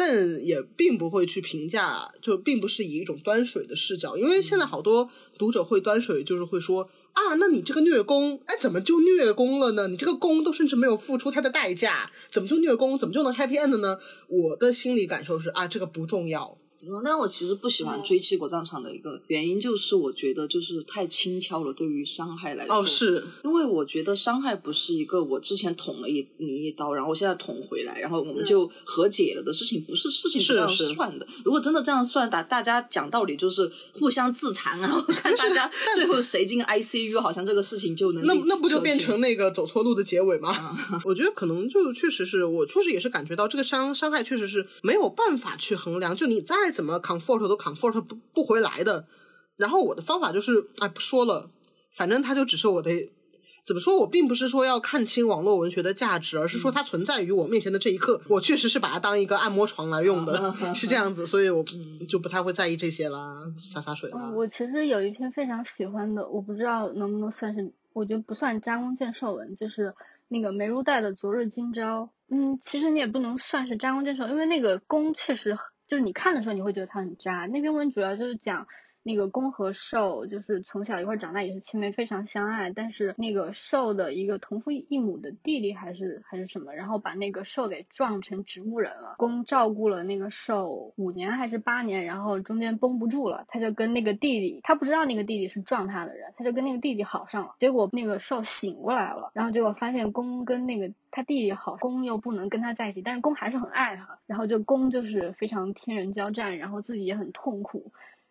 但也并不会去评价，就并不是以一种端水的视角，因为现在好多读者会端水，就是会说啊，那你这个虐攻，哎，怎么就虐攻了呢？你这个攻都甚至没有付出他的代价，怎么就虐攻？怎么就能 happy end 呢？我的心理感受是啊，这个不重要。但我其实不喜欢追妻国葬场的一个原因，就是我觉得就是太轻佻了，对于伤害来说。哦，是因为我觉得伤害不是一个我之前捅了一你一刀，然后我现在捅回来，然后我们就和解了的事情，不是事情是这样算的。如果真的这样算，打大家讲道理就是互相自残，然后看大家最后谁进 ICU，好像这个事情就能那那不就变成那个走错路的结尾吗？我觉得可能就确实是我确实也是感觉到这个伤伤害确实是没有办法去衡量，就你再。怎么 comfort 都 comfort 不不回来的，然后我的方法就是，哎，不说了，反正它就只是我的，怎么说？我并不是说要看清网络文学的价值，而是说它存在于我面前的这一刻，我确实是把它当一个按摩床来用的，是这样子，所以我就不太会在意这些啦，洒洒水啦。我其实有一篇非常喜欢的，我不知道能不能算是，我觉得不算扎弓箭射文，就是那个梅如黛的《昨日今朝》。嗯，其实你也不能算是扎弓箭射，因为那个弓确实。就是你看的时候，你会觉得他很渣。那篇文主要就是讲。那个公和受就是从小一块长大，也是青梅，非常相爱。但是那个受的一个同父异母的弟弟还是还是什么，然后把那个受给撞成植物人了。公照顾了那个受五年还是八年，然后中间绷不住了，他就跟那个弟弟，他不知道那个弟弟是撞他的人，他就跟那个弟弟好上了。结果那个受醒过来了，然后结果发现公跟那个他弟弟好，公又不能跟他在一起，但是公还是很爱他，然后就公就是非常天人交战，然后自己也很痛苦。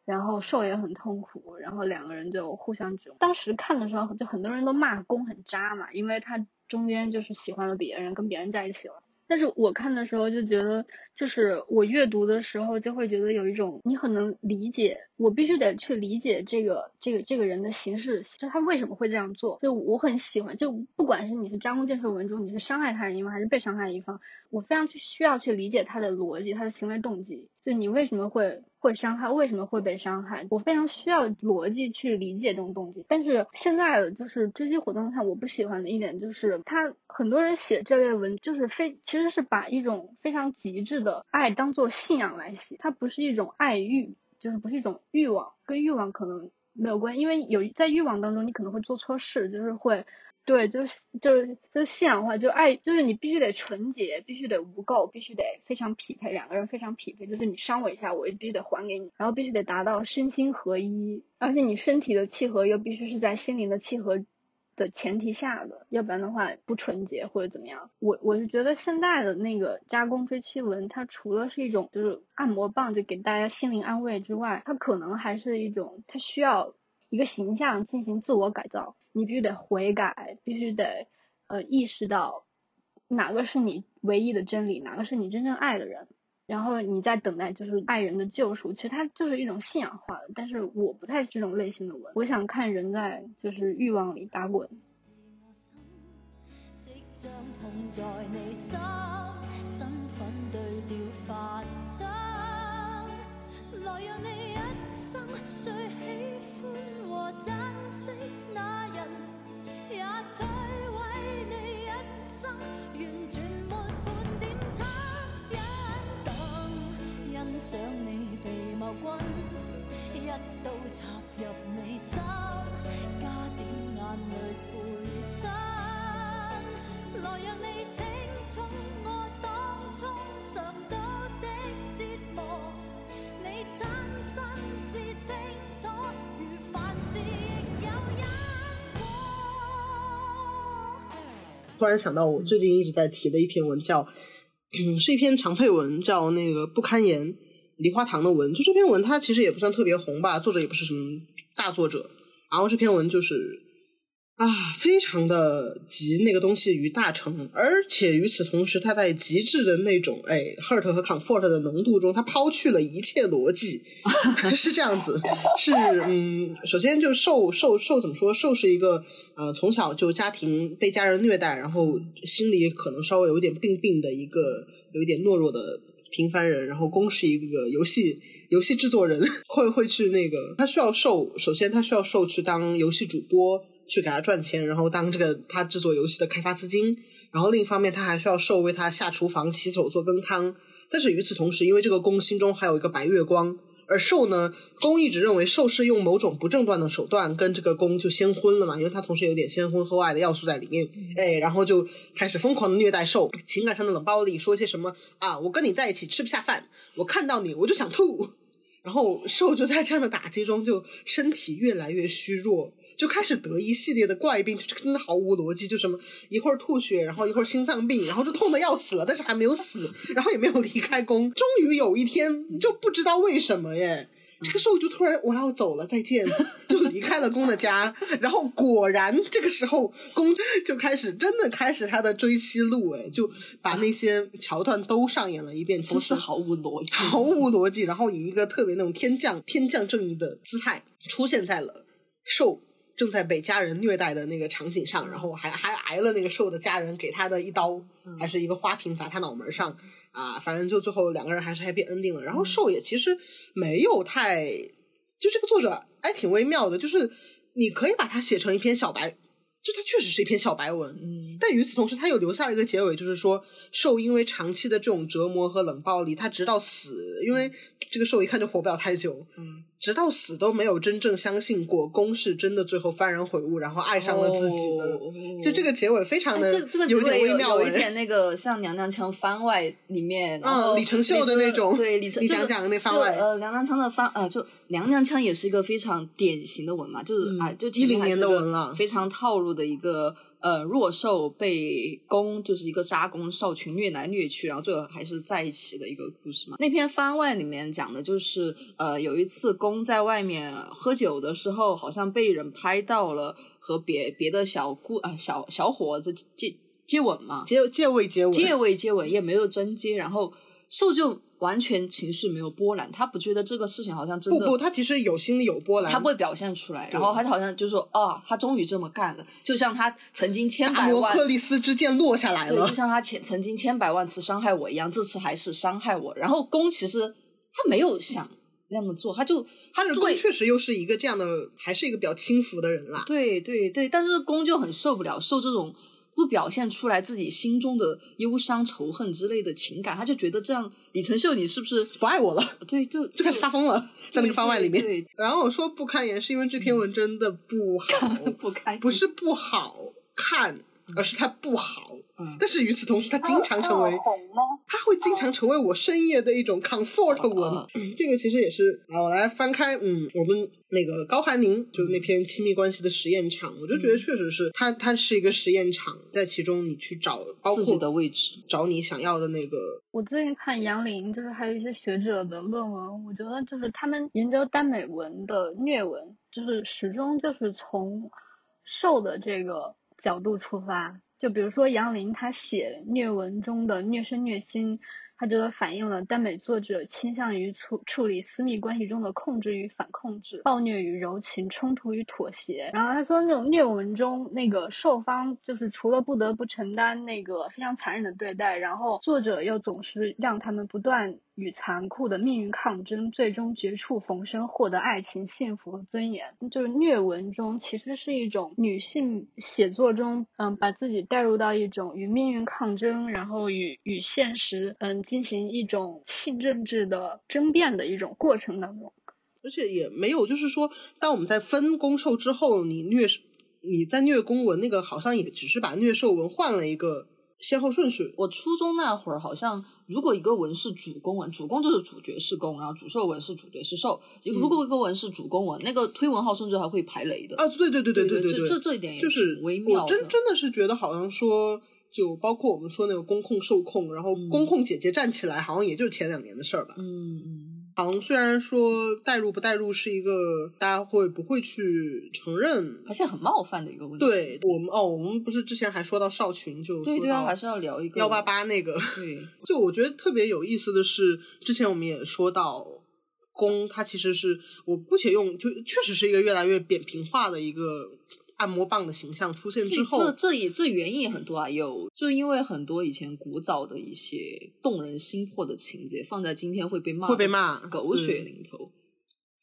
然后受也很痛苦，然后两个人就互相指。当时看的时候，就很多人都骂宫很渣嘛，因为他中间就是喜欢了别人，跟别人在一起了。但是我看的时候就觉得，就是我阅读的时候就会觉得有一种你很能理解，我必须得去理解这个这个这个人的形式，就他为什么会这样做。就我很喜欢，就不管是你是张弓箭射文中，你是伤害他人一方还是被伤害一方，我非常去需要去理解他的逻辑，他的行为动机，就你为什么会。会伤害，为什么会被伤害？我非常需要逻辑去理解这种动机。但是现在的就是追击活动上，我不喜欢的一点就是，他很多人写这类文，就是非其实是把一种非常极致的爱当做信仰来写，它不是一种爱欲，就是不是一种欲望，跟欲望可能没有关，因为有在欲望当中，你可能会做错事，就是会。对，就是就是就是信仰化，就爱，就是你必须得纯洁，必须得无垢，必须得非常匹配，两个人非常匹配，就是你伤我一下，我也必须得还给你，然后必须得达到身心合一，而且你身体的契合又必须是在心灵的契合的前提下的，要不然的话不纯洁或者怎么样。我我是觉得现在的那个加工追妻文，它除了是一种就是按摩棒，就给大家心灵安慰之外，它可能还是一种它需要一个形象进行自我改造。你必须得悔改，必须得呃意识到哪个是你唯一的真理，哪个是你真正爱的人，然后你在等待就是爱人的救赎。其实它就是一种信仰化的，但是我不太是这种类型的文，我想看人在就是欲望里打滚。将痛在你心，身份对调发生，来让你一生最喜欢和珍惜那人，也摧毁你一生，完全没半点恻隐等，欣赏你被矛君，一刀插入你心，加点眼泪陪衬，来让你清楚我当初尝到的突然想到，我最近一直在提的一篇文，叫，是一篇长配文，叫那个不堪言梨花堂的文。就这篇文，它其实也不算特别红吧，作者也不是什么大作者。然后这篇文就是。啊，非常的集那个东西于大成，而且与此同时，他在极致的那种哎 hurt 和 comfort 的浓度中，他抛去了一切逻辑，是这样子。是嗯，首先就受受受怎么说？受是一个呃从小就家庭被家人虐待，然后心里可能稍微有点病病的一个有一点懦弱的平凡人。然后公是一个游戏游戏制作人，会会去那个他需要受，首先他需要受去当游戏主播。去给他赚钱，然后当这个他制作游戏的开发资金，然后另一方面他还需要受为他下厨房、洗手、做羹汤，但是与此同时，因为这个宫心中还有一个白月光，而寿呢，宫一直认为寿是用某种不正当的手段跟这个宫就先婚了嘛，因为他同时有点先婚后爱的要素在里面，哎，然后就开始疯狂的虐待寿，情感上的冷暴力，说些什么啊，我跟你在一起吃不下饭，我看到你我就想吐。然后兽就在这样的打击中，就身体越来越虚弱，就开始得一系列的怪病，就真的毫无逻辑，就什么一会儿吐血，然后一会儿心脏病，然后就痛的要死了，但是还没有死，然后也没有离开宫，终于有一天就不知道为什么耶。这个时候就突然我要走了，再见，就离开了公的家。然后果然这个时候公就开始真的开始他的追妻路，哎，就把那些桥段都上演了一遍，真是毫无逻辑，毫无逻辑。然后以一个特别那种天降天降正义的姿态出现在了受正在被家人虐待的那个场景上，然后还还挨了那个受的家人给他的一刀，还是一个花瓶砸他脑门上。啊，反正就最后两个人还是 happy ending 了。然后寿也其实没有太，就这个作者还挺微妙的，就是你可以把它写成一篇小白，就它确实是一篇小白文。嗯，但与此同时，他又留下了一个结尾，就是说寿因为长期的这种折磨和冷暴力，他直到死，因为这个寿一看就活不了太久。嗯。直到死都没有真正相信过公是真的，最后幡然悔悟，然后爱上了自己的。就这个结尾非常的有点微妙，有一点那个像《娘娘腔》番外里面，嗯，李承秀的那种。对，李承你讲讲那番外。呃，《娘娘腔》的番呃，就《娘娘腔》也是一个非常典型的文嘛，就是啊，就一零年的文了，非常套路的一个。呃，弱兽被攻，就是一个杀攻少群虐来虐去，然后最后还是在一起的一个故事嘛。那篇番外里面讲的就是，呃，有一次攻在外面喝酒的时候，好像被人拍到了和别别的小姑啊小小伙子接接吻嘛，接接吻接吻，借位接吻也没有真接，然后兽就。完全情绪没有波澜，他不觉得这个事情好像真的不不，他其实有心里有波澜，他不会表现出来。然后他就好像就说哦，他终于这么干了，就像他曾经千百万克里斯之剑落下来了，就像他前曾经千百万次伤害我一样，这次还是伤害我。然后宫其实他没有想那么做，他就他的宫确实又是一个这样的，还是一个比较轻浮的人啦。对对对，但是宫就很受不了受这种。不表现出来自己心中的忧伤、仇恨之类的情感，他就觉得这样李承秀你是不是不爱我了？对，就 就开始发疯了，在那个番外里面。对，然后我说不堪言，是因为这篇文真的不好，不堪，不是不好看，而是它不好。但是与此同时，它经常成为它会经常成为我深夜的一种 comfort 文。这个其实也是啊，我来翻开，嗯，我们那个高寒宁就是那篇亲密关系的实验场，我就觉得确实是它，它是一个实验场，在其中你去找自己的位置，找你想要的那个。我最近看杨林，就是还有一些学者的论文，我觉得就是他们研究耽美文的虐文，就是始终就是从受的这个角度出发。就比如说杨林，他写虐文中的虐身虐心。它就反映了耽美作者倾向于处处理私密关系中的控制与反控制、暴虐与柔情、冲突与妥协。然后他说，那种虐文中那个受方就是除了不得不承担那个非常残忍的对待，然后作者又总是让他们不断与残酷的命运抗争，最终绝处逢生，获得爱情、幸福和尊严。就是虐文中其实是一种女性写作中，嗯，把自己带入到一种与命运抗争，然后与与现实，嗯。进行一种性政治的争辩的一种过程当中，而且也没有，就是说，当我们在分攻受之后，你虐你在虐公文那个，好像也只是把虐受文换了一个先后顺序。我初中那会儿，好像如果一个文是主公文，主公就是主角是公，然后主受文是主角是受。如果一个文是主公文，那个推文号甚至还会排雷的。啊，对对对对对对对，这这一点也是微妙。我真真的是觉得好像说。就包括我们说那个公控受控，然后公控姐姐站起来，好像也就是前两年的事儿吧。嗯嗯。好像虽然说代入不代入是一个大家会不会去承认，还是很冒犯的一个问题。对我们哦，我们不是之前还说到少群，就对对啊，还是要聊一个幺八八那个。对，就我觉得特别有意思的是，之前我们也说到公，它其实是我姑且用，就确实是一个越来越扁平化的一个。按摩棒的形象出现之后，这这也这原因也很多啊，有就因为很多以前古早的一些动人心魄的情节，放在今天会被骂，会被骂狗血淋头，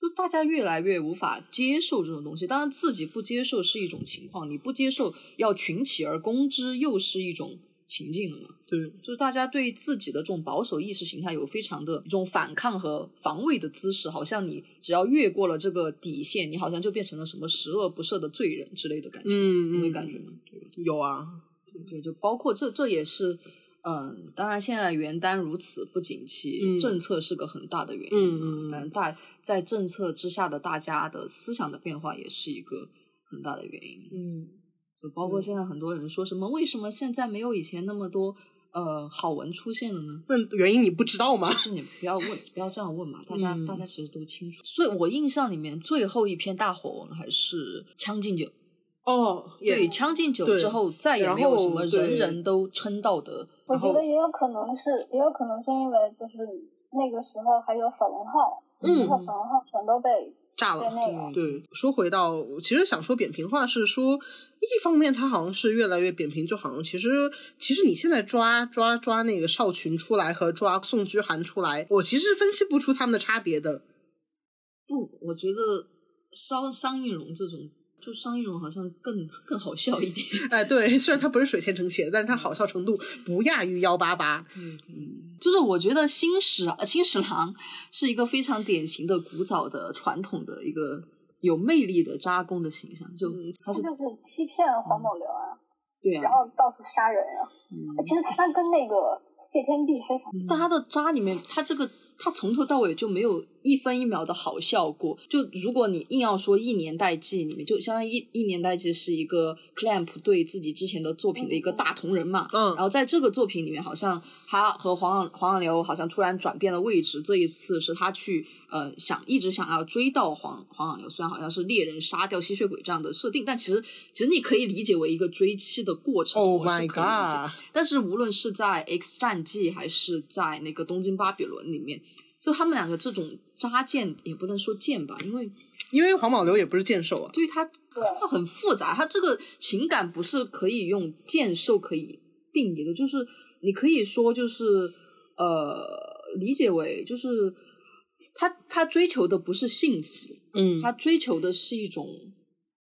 就大家越来越无法接受这种东西。当然，自己不接受是一种情况，你不接受要群起而攻之又是一种情境了嘛。对，就是大家对自己的这种保守意识形态有非常的一种反抗和防卫的姿势，好像你只要越过了这个底线，你好像就变成了什么十恶不赦的罪人之类的感觉，嗯，你会感觉吗？有啊，对，就包括这，这也是，嗯，当然现在原单如此不景气，嗯政策是个很大的原因，嗯嗯嗯但大在政策之下的大家的思想的变化也是一个很大的原因，嗯就包括现在很多人说什么，为什么现在没有以前那么多呃好文出现了呢？那原因你不知道吗？是你不要问，不要这样问嘛，大家、嗯大家其实都清楚。所以我印象里面最后一篇大火文还是《将进酒》。哦，对，《将进酒》之后再也没有什么人人都称道的。我觉得也有可能是，也有可能是因为就是那个时候还有小龙号，嗯然后小龙号全都被炸了。对，说回到，其实想说扁平化是说，一方面它好像是越来越扁平，就好像其实其实你现在抓抓抓那个少群出来和抓宋居寒出来，我其实分析不出他们的差别的。不，我觉得商商应龙这种，就商应荣好像更更好笑一点。哎，对，虽然它不是水千成写，但是它好笑程度不亚于幺八八。嗯，就是我觉得新十呃新史郎是一个非常典型的古早的传统的一个有魅力的扎工的形象，就他是就是欺骗黄某流啊，对啊然，后到处杀人啊。嗯其实他跟那个谢天碧非常但他的渣里面，他这个他从头到尾就没有一分一秒的好效果。就如果你硬要说一年代记里面，就相当于一一年代记是一个 Clamp 对自己之前的作品的一个大同人嘛。嗯然后在这个作品里面，好像他和黄黄养流好像突然转变了位置。这一次是他去呃想一直想要追到黄黄养流，虽然好像是猎人杀掉吸血鬼这样的设定，但其实其实你可以理解为一个追妻的过程。Oh my god！但是无论是在《X 战记》还是在那个《东京巴比伦》里面，就他们两个这种渣剑也不能说剑吧，因为因为黄宝流也不是剑兽啊。对他他很复杂，他这个情感不是可以用剑兽可以定义的，就是你可以说就是呃理解为就是他他追求的不是幸福，嗯他追求的是一种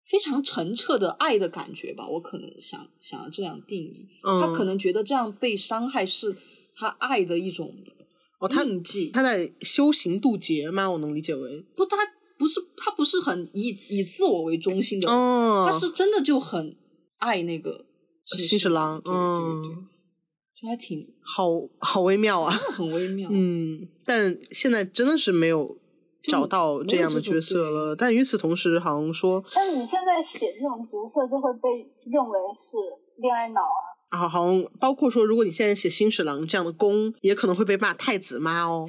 非常澄澈的爱的感觉吧，我可能想想要这样定义。嗯他可能觉得这样被伤害是他爱的一种哦他印记。他在修行渡劫吗？我能理解为。不，他不是他不是很以以自我为中心的，哦，他是真的就很爱那个新十郎嗯就还挺好好微妙啊。很微妙。嗯，但现在真的是没有找到这样的角色了。但与此同时，好像说但是你现在写这种角色，就会被认为是恋爱脑啊。啊，好像包括说，如果你现在写新十郎这样的攻，也可能会被骂太子妈哦。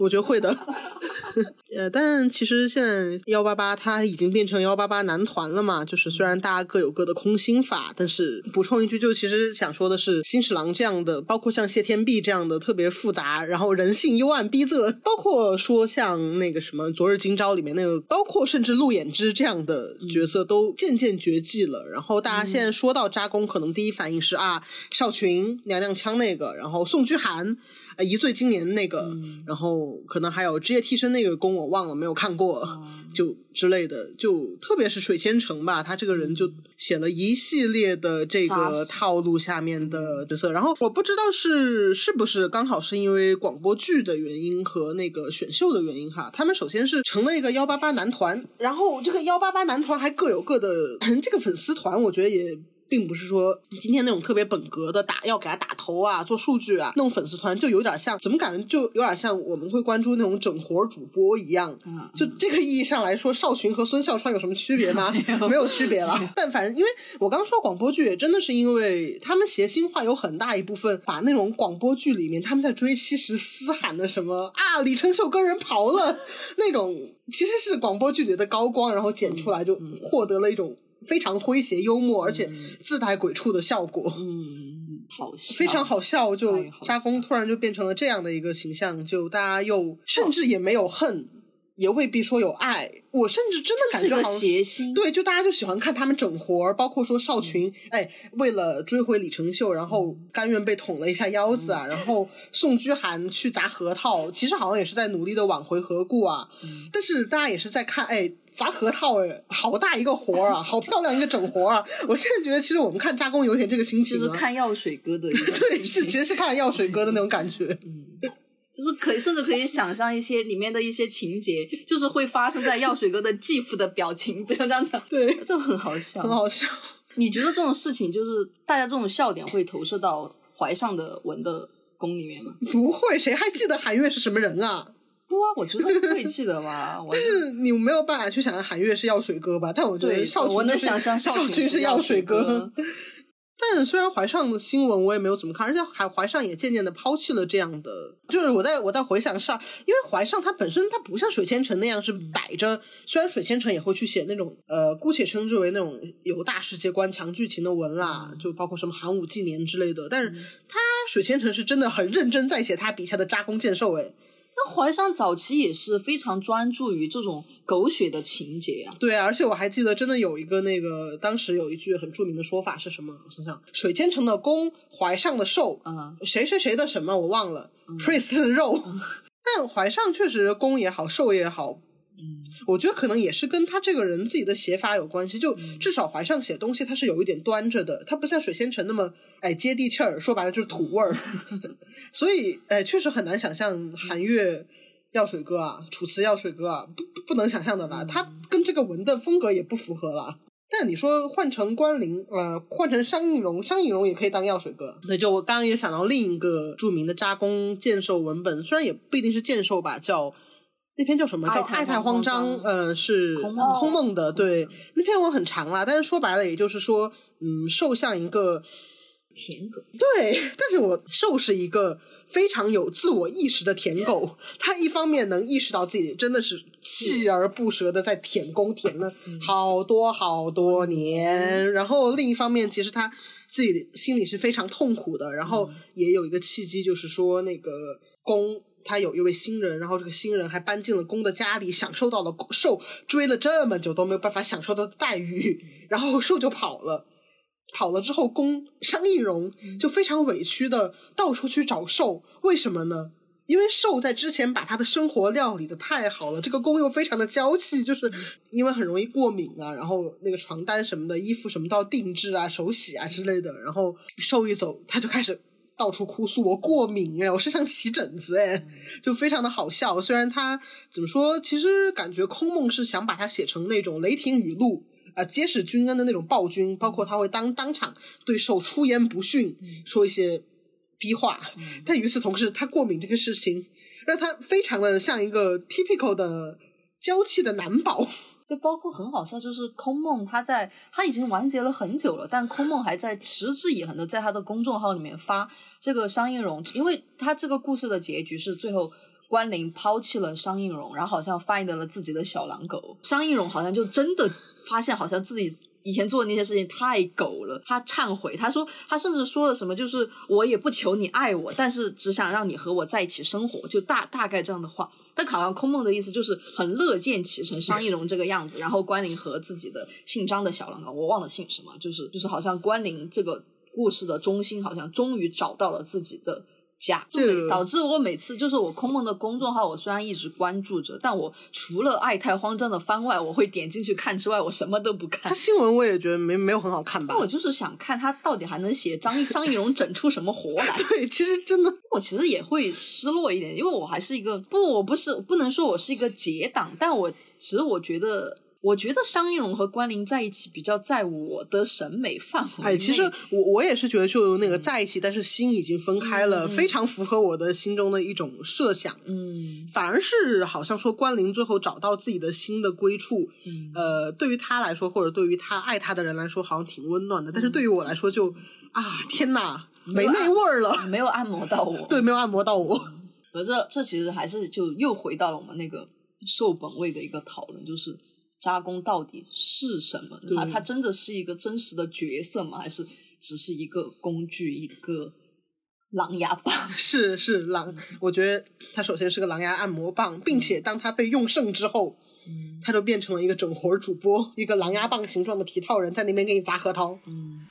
我觉得会的。呃，但其实现在幺八八它已经变成幺八八男团了嘛，就是虽然大家各有各的空心法，但是补充一句，就其实想说的是，新十郎这样的，包括像谢天碧这样的特别复杂，然后人性幽暗逼仄，包括说像那个什么《昨日今朝》里面那个，包括甚至陆衍之这样的角色都渐渐绝迹了。然后大家现在说到扎工，可能第一反应是啊，少群娘娘腔那个，然后宋居涵。呃，一岁今年那个，然后可能还有职业替身那个宫我忘了没有看过，就之类的，就特别是水千城吧，他这个人就写了一系列的这个套路下面的角色，然后我不知道是是不是刚好是因为广播剧的原因和那个选秀的原因哈，他们首先是成了一个幺八八男团，然后这个幺八八男团还各有各的 这个粉丝团，我觉得也。并不是说今天那种特别本格的打要给他打头啊，做数据啊，弄粉丝团就有点像，怎么感觉就有点像我们会关注那种整活主播一样。嗯就这个意义上来说，少群和孙笑川有什么区别吗？没有区别了。但反正因为我刚刚说广播剧，也真的是因为他们谐星化有很大一部分把那种广播剧里面他们在追妻时嘶喊的什么啊李承秀跟人跑了 那种，其实是广播剧里的高光，然后剪出来就获得了一种。非常诙谐幽默，而且自带鬼畜的效果，嗯，好笑，非常好笑。就扎工突然就变成了这样的一个形象，就大家又甚至也没有恨，也未必说有爱。我甚至真的感觉好像谐星，对，就大家就喜欢看他们整活儿，包括说少群，嗯。哎，为了追回李承秀，然后甘愿被捅了一下腰子嗯。啊，然后宋居涵去砸核桃，其实好像也是在努力的挽回何故啊。嗯。但是大家也是在看，哎，砸核桃哎，好大一个活儿啊，好漂亮一个整活儿啊！我现在觉得，其实我们看扎工有点这个心情啊，就是看药水哥的 对，是其实是看药水哥的那种感觉。嗯就是可以，甚至可以想象一些里面的一些情节，就是会发生在药水哥的继父的表情，不要这样讲，对，就很好笑，很好笑。你觉得这种事情，就是大家这种笑点会投射到怀上的文的宫里面吗？不会，谁还记得韩月是什么人啊？不啊，我觉得会记得吧。但是你没有办法去想象韩月是药水哥吧？但我觉得对，少群我能就是想象少群是药水哥。但虽然怀上的新闻我也没有怎么看，而且还怀上也渐渐的抛弃了这样的，就是我在我在回想上，因为怀上他本身他不像水千城那样是摆着，虽然水千城也会去写那种呃姑且称之为那种有大世界观、强剧情的文啦，就包括什么寒武纪年之类的，但是他水千城是真的很认真在写他笔下的扎弓箭兽，哎，那怀上早期也是非常专注于这种狗血的情节啊。对啊，而且我还记得，真的有一个那个，当时有一句很著名的说法是什么？我想想，水千城的公，怀上的兽，嗯，谁谁谁的什么我忘了、p r i n c e 的肉。但怀上确实公也好，兽也好，嗯，我觉得可能也是跟他这个人自己的写法有关系。就至少怀上写东西，他是有一点端着的，他不像水仙城那么哎接地气儿，说白了就是土味儿。所以哎，确实很难想象韩月。药水哥啊，楚辞药水哥啊，不不不能想象的啦，他跟这个文的风格也不符合啦。但你说换成关凌，呃，换成商应荣，商应荣也可以当药水哥。那就我刚刚也想到另一个著名的扎工剑兽文本，虽然也不一定是剑兽吧，叫那篇叫什么？叫《爱太爱太荒荒章》，章呃，是空梦空梦的。对，那篇文很长啦，但是说白了，也就是说，嗯，兽像一个舔狗，对，但是我兽是一个非常有自我意识的舔狗，他一方面能意识到自己真的是锲而不舍的在舔公舔了好多好多年，然后另一方面其实他自己心里是非常痛苦的，然后也有一个契机，就是说那个弓。他有一位新人，然后这个新人还搬进了公的家里，享受到了受追了这么久都没有办法享受到的待遇，然后受就跑了。跑了之后，公商应荣就非常委屈的到处去找兽，为什么呢？因为兽在之前把他的生活料理的太好了，这个公又非常的娇气，就是因为很容易过敏啊，然后那个床单什么的、衣服什么都要定制啊、手洗啊之类的，然后兽一走，他就开始到处哭诉我过敏哎，我身上起疹子哎，就非常的好笑。虽然他怎么说，其实感觉空梦是想把它写成那种雷霆雨露。啊，揭使君恩的那种暴君，包括他会当当场对兽出言不逊，说一些逼话。但与此同时，他过敏这个事情让他非常的像一个 typical 的娇气的男宝。就包括很好笑，就是空梦他在他已经完结了很久了，但空梦还在持之以恒的在他的公众号里面发这个商应荣，因为他这个故事的结局是最后关凌抛弃了商应荣，然后好像翻译了自己的小狼狗，商应荣好像就真的发现好像自己。以前做的那些事情太狗了，他忏悔，他说他甚至说了什么，就是我也不求你爱我，但是只想让你和我在一起生活，就大大概这样的话。但好像空梦的意思就是很乐见其成商应荣这个样子，然后关凌和自己的姓张的小狼狗，我忘了姓什么，就是就是好像关凌这个故事的中心好像终于找到了自己的家，这个导致我每次就是我空梦的公众号，我虽然一直关注着，但我除了爱太慌张的番外，我会点进去看之外，我什么都不看他。新闻我也觉得没没有很好看吧那。我就是想看他到底还能写张张艺荣整出什么活来。对，其实真的我其实也会失落一点，因为我还是一个不，我不是不能说我是一个结党，但我其实我觉得，我觉得商应荣和关凌在一起比较在我的审美范围内。哎，其实我我也是觉得，就那个在一起，但是心已经分开了，非常符合我的心中的一种设想。嗯，反而是好像说关凌最后找到自己的新的归处，嗯呃，对于他来说，或者对于他爱他的人来说，好像挺温暖的。但是对于我来说就，啊，天哪，没那味儿了。没有按摩到我。对，没有按摩到我。可这这其实还是就又回到了我们那个受本位的一个讨论，就是扎工到底是什么？对他他真的是一个真实的角色吗？还是只是一个工具，一个狼牙棒？是是狼，我觉得他首先是个狼牙按摩棒，并且当他被用剩之后，他就变成了一个整活主播，一个狼牙棒形状的皮套人，在那边给你砸核桃。嗯，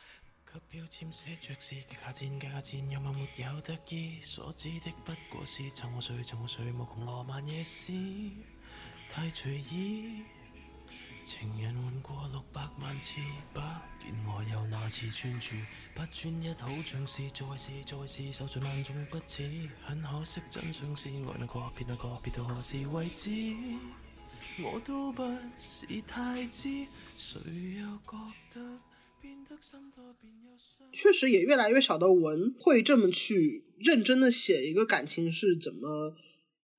卻標籤寫着是極下戰，極下戰有冇沒有得意？所指的不過是趁我睡，趁我睡，無窮羅曼夜思，太隨意。情人換過六百萬次，不見我有那次專注，不專一，好像是再試再試，受盡萬種不似。很可惜，真相是愛那個別那個別到何時為止，我都不是太知，誰又覺得變得心多變憂傷？确实也越来越少的文会这么去认真的写一个感情是怎么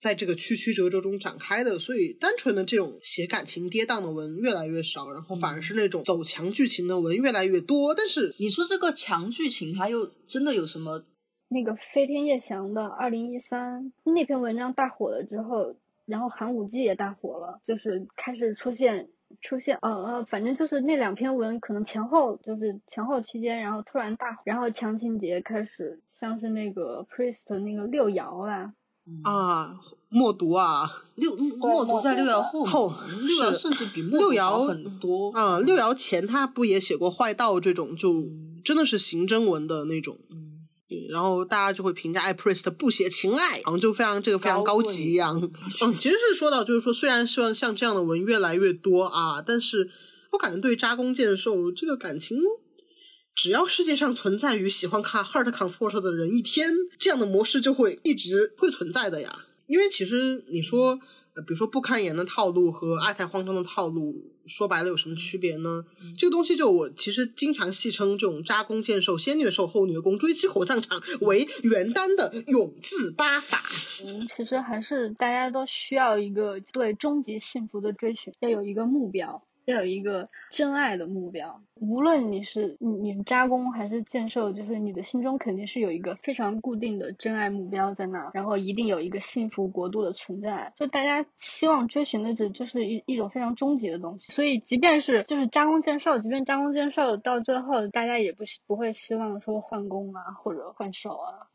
在这个曲曲折折中展开的，所以单纯的这种写感情跌宕的文越来越少，然后反而是那种走强剧情的文越来越多。但是你说这个强剧情，它又真的有什么？那个飞天夜翔的二零一三那篇文章大火了之后，然后寒武纪也大火了，就是开始出现出现呃呃，反正就是那两篇文可能前后就是前后期间，然后突然大火，然后强情节开始像是那个 Priest 那个六爻啊，啊，默读啊，六默读在六爻后，后六爻甚至比默六爻很多。啊，六爻前他不也写过坏道这种，就真的是刑侦文的那种。对，然后大家就会评价艾 priest 不写情爱，好像就非常这个非常高级一样。嗯，其实是说到，就是说，虽然希望像这样的文越来越多啊，但是我感觉对扎弓箭兽这个感情，只要世界上存在于喜欢看 heart comfort 的人一天，这样的模式就会一直会存在的呀。因为其实你说，呃，比如说不堪言的套路和爱太慌张的套路，说白了有什么区别呢？这个东西就我其实经常戏称这种扎弓箭兽、先虐兽后虐弓、追妻火葬场为原单的永字八法。嗯，其实还是大家都需要一个对终极幸福的追寻，要有一个目标，要有一个真爱的目标。无论你是你你是扎工还是建设，就是你的心中肯定是有一个非常固定的真爱目标在那，然后一定有一个幸福国度的存在。就大家希望追寻的，这就是一一种非常终极的东西。所以，即便是就是扎工建设，即便扎工建设到最后，大家也不不会希望说换工啊或者换手啊。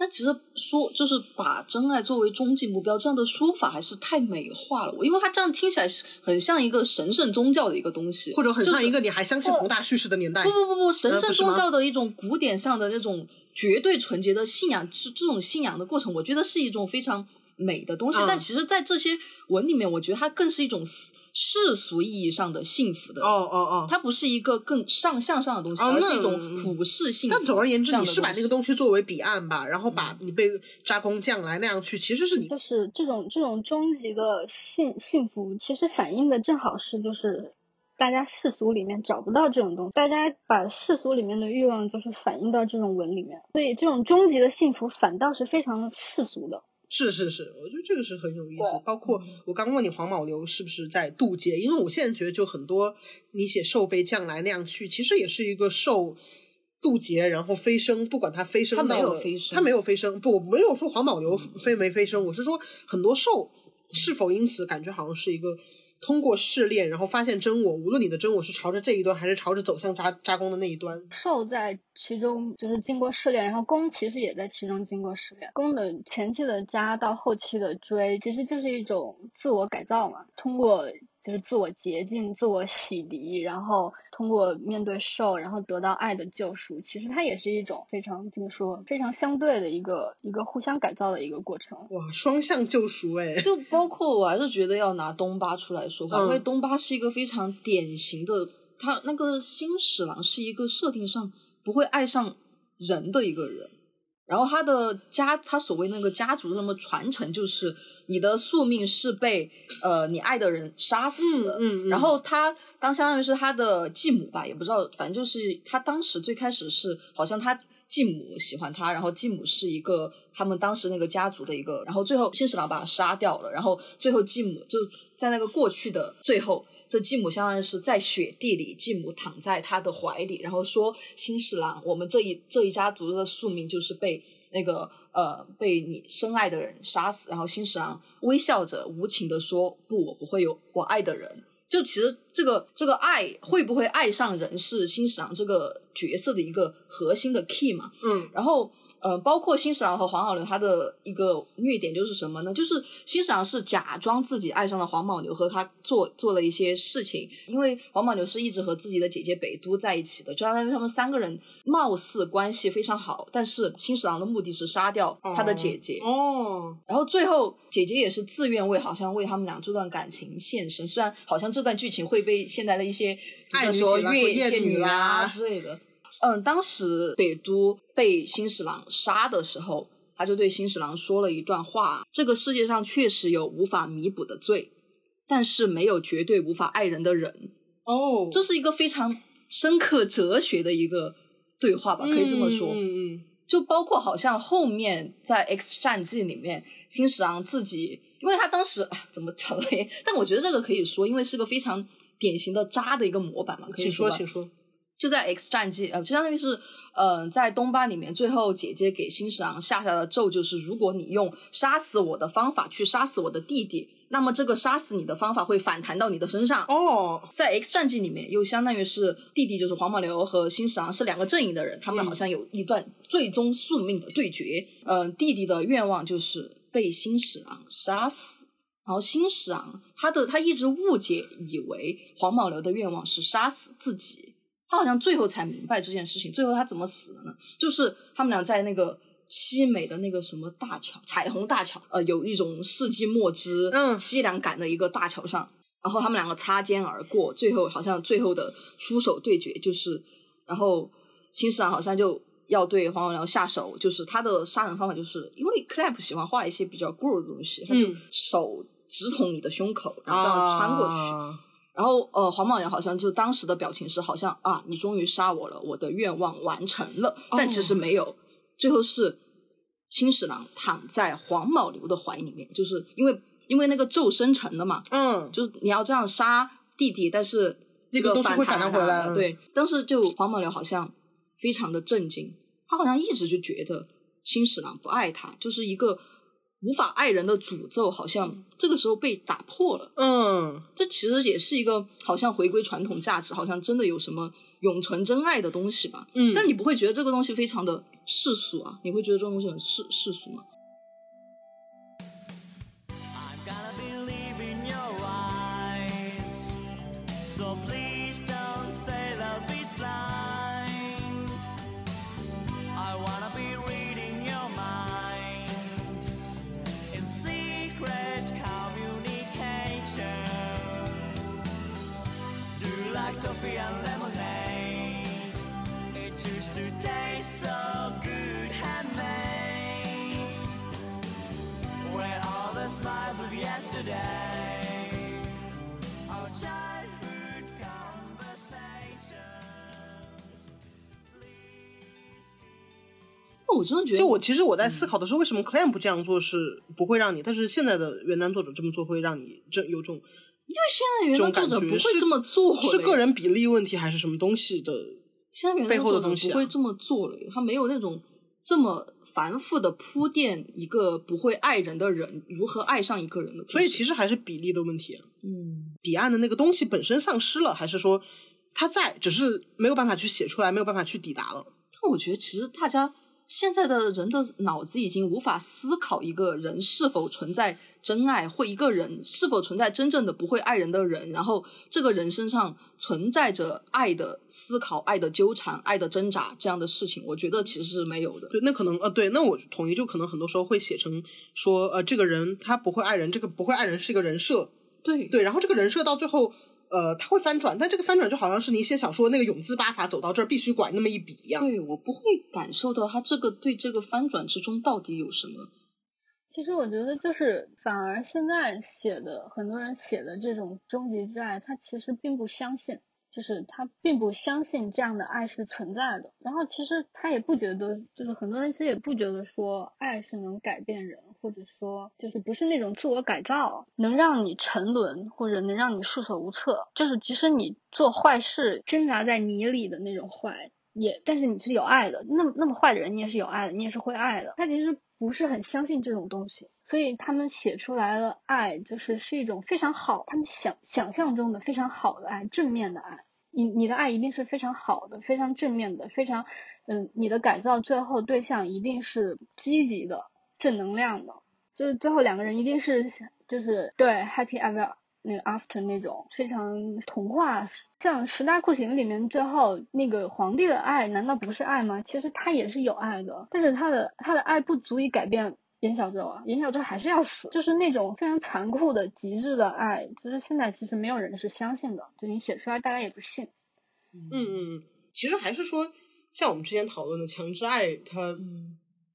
但其实说就是把真爱作为终极目标，这样的说法还是太美化了。我因为它这样听起来是很像一个神圣宗教的一个东西，或者很像一个你还相信宏大叙事的年代。不不不不，神圣宗教的一种古典上的那种绝对纯洁的信仰，这这种信仰的过程，我觉得是一种非常美的东西。嗯但其实，在这些文里面，我觉得它更是一种世世俗意义上的幸福的。哦哦哦。它不是一个更上向上的东西，哦而是一种普世幸福。但总而言之，你是把那个东东西作为彼岸吧，然后把你被扎工匠来那样去，其实是你就是这种这种终极的幸幸福，其实反映的正好是就是大家世俗里面找不到这种东西，大家把世俗里面的欲望就是反映到这种文里面，所以这种终极的幸福反倒是非常世俗的。是是是，我觉得这个是很有意思。包括我刚问你黄毛流是不是在渡劫，因为我现在觉得就很多你写兽被将来那样去，其实也是一个兽渡劫，然后飞升，不管它飞升它没到了有飞升它没有飞升，不，我没有说黄毛流飞没飞升，我是说很多兽是否因此感觉好像是一个。通过试炼，然后发现真我，无论你的真我是朝着这一端，还是朝着走向扎扎弓的那一端，受在其中就是经过试炼，然后攻其实也在其中经过试炼。攻的前期的扎到后期的追，其实就是一种自我改造嘛，通过就是自我洁净、自我洗涤，然后通过面对兽，然后得到爱的救赎。其实它也是一种非常怎么说，非常相对的一个一个互相改造的一个过程。哇，双向救赎哎！就包括我还是觉得要拿东巴出来说话，嗯因为东巴是一个非常典型的，他那个新史郎是一个设定上不会爱上人的一个人。然后他的家，他所谓那个家族的什么传承，就是你的宿命是被呃你爱的人杀死的。嗯嗯嗯然后他当相当于是他的继母吧，也不知道，反正就是他当时最开始是好像他继母喜欢他，然后继母是一个他们当时那个家族的一个，然后最后新十郎把他杀掉了，然后最后继母就在那个过去的最后。这继母相当于是在雪地里，继母躺在他的怀里，然后说：“新十郎，我们这一这一家族的宿命就是被那个呃被你深爱的人杀死。”然后新十郎微笑着无情的说：“不，我不会有我爱的人。”就其实这个这个爱会不会爱上人是新十郎这个角色的一个核心的 key 嘛。嗯然后呃，包括新十郎和黄毛牛，他的一个虐点就是什么呢？就是新十郎是假装自己爱上了黄毛牛，和他做做了一些事情。因为黄毛牛是一直和自己的姐姐北都在一起的，就相当于他们三个人貌似关系非常好，但是新十郎的目的是杀掉他的姐姐。哦，然后最后姐姐也是自愿为好像为他们俩这段感情献身，虽然好像这段剧情会被现在的一些比如说爱说越厌女女啊啦之类的。嗯，当时北都被新十郎杀的时候，他就对新十郎说了一段话：这个世界上确实有无法弥补的罪，但是没有绝对无法爱人的人。哦，这是一个非常深刻哲学的一个对话吧，可以这么说。嗯嗯就包括好像后面在《X 战记》里面，新十郎自己，因为他当时哎怎么讲嘞？但我觉得这个可以说，因为是个非常典型的渣的一个模板嘛，可以请说，吧请说。就在《X 战记》呃，就相当于是，呃，在东巴里面，最后姐姐给新十郎下下的咒就是，如果你用杀死我的方法去杀死我的弟弟，那么这个杀死你的方法会反弹到你的身上。哦，在 X 战记里面，又相当于是弟弟就是黄毛流和新十郎是两个阵营的人，他们好像有一段最终宿命的对决。嗯、弟弟的愿望就是被新十郎杀死，然后新十郎他的他一直误解以为黄毛流的愿望是杀死自己，他好像最后才明白这件事情。最后他怎么死的呢？就是他们俩在那个。凄美的那个什么大桥，彩虹大桥，呃，有一种世纪末之嗯凄凉感的一个大桥上，然后他们两个擦肩而过，最后好像最后的出手对决就是，然后新十郎好像就要对黄毛寮下手，就是他的杀人方法就是因为 Clamp 喜欢画一些比较 grow 的东西，他就嗯手直捅你的胸口，然后这样穿过去。啊然后呃，黄毛娘好像就当时的表情是好像啊，你终于杀我了，我的愿望完成了，但其实没有，最后是新十郎躺在黄毛流的怀里面，就是因为因为那个咒生成的嘛，嗯，就是你要这样杀弟弟，但是那个东西会反弹回来对，当时就黄毛流好像非常的震惊，他好像一直就觉得新十郎不爱他，就是一个无法爱人的诅咒，好像这个时候被打破了。嗯，这其实也是一个好像回归传统价值，好像真的有什么永存真爱的东西吧。嗯但你不会觉得这个东西非常的世俗啊？你会觉得这种东西很世世俗吗？我真的觉得，就我其实我在思考的时候，为什么 Clamp 这样做是不会让你，但是现在的原单作者这么做会让你这有种因为现在原单作者不会这么做了，是个人比例问题还是什么东西的？现在原背后的作者东西啊不会这么做了，他没有那种这么繁复的铺垫一个不会爱人的人如何爱上一个人的。所以其实还是比例的问题啊。嗯，彼岸的那个东西本身丧失了，还是说它在，只是没有办法去写出来，没有办法去抵达了？但我觉得其实大家现在的人的脑子已经无法思考一个人是否存在真爱，或一个人是否存在真正的不会爱人的人，然后这个人身上存在着爱的思考、爱的纠缠、爱的挣扎这样的事情，我觉得其实是没有的。对，那可能呃，对，那我统一，就可能很多时候会写成说，呃，这个人他不会爱人，这个不会爱人是一个人设，对对，然后这个人设到最后，呃，他会翻转，但这个翻转就好像是你写小说那个永字八法走到这儿必须拐那么一笔一样。对，我不会感受到他这个对这个翻转之中到底有什么。其实我觉得就是，反而现在写的很多人写的这种终极之爱，他其实并不相信，就是他并不相信这样的爱是存在的。然后其实他也不觉得，就是很多人其实也不觉得说爱是能改变人，或者说就是不是那种自我改造，能让你沉沦或者能让你束手无策。就是即使你做坏事，挣扎在泥里的那种坏，也但是你是有爱的，那么那么坏的人你也是有爱的，你也是会爱的。他其实不是很相信这种东西，所以他们写出来的爱就是是一种非常好，他们想想象中的非常好的爱，正面的爱。你你的爱一定是非常好的，非常正面的，非常嗯，你的改造最后对象一定是积极的、正能量的，就是最后两个人一定是就是对 happy ever 那个 after 那种非常童话，像十大酷刑里面最后那个皇帝的爱难道不是爱吗？其实他也是有爱的，但是他的他的爱不足以改变。严小舟啊，严小舟还是要死，就是那种非常残酷的极致的爱，就是现在其实没有人是相信的，就你写出来大家也不信。嗯嗯，其实还是说，像我们之前讨论的强制爱，它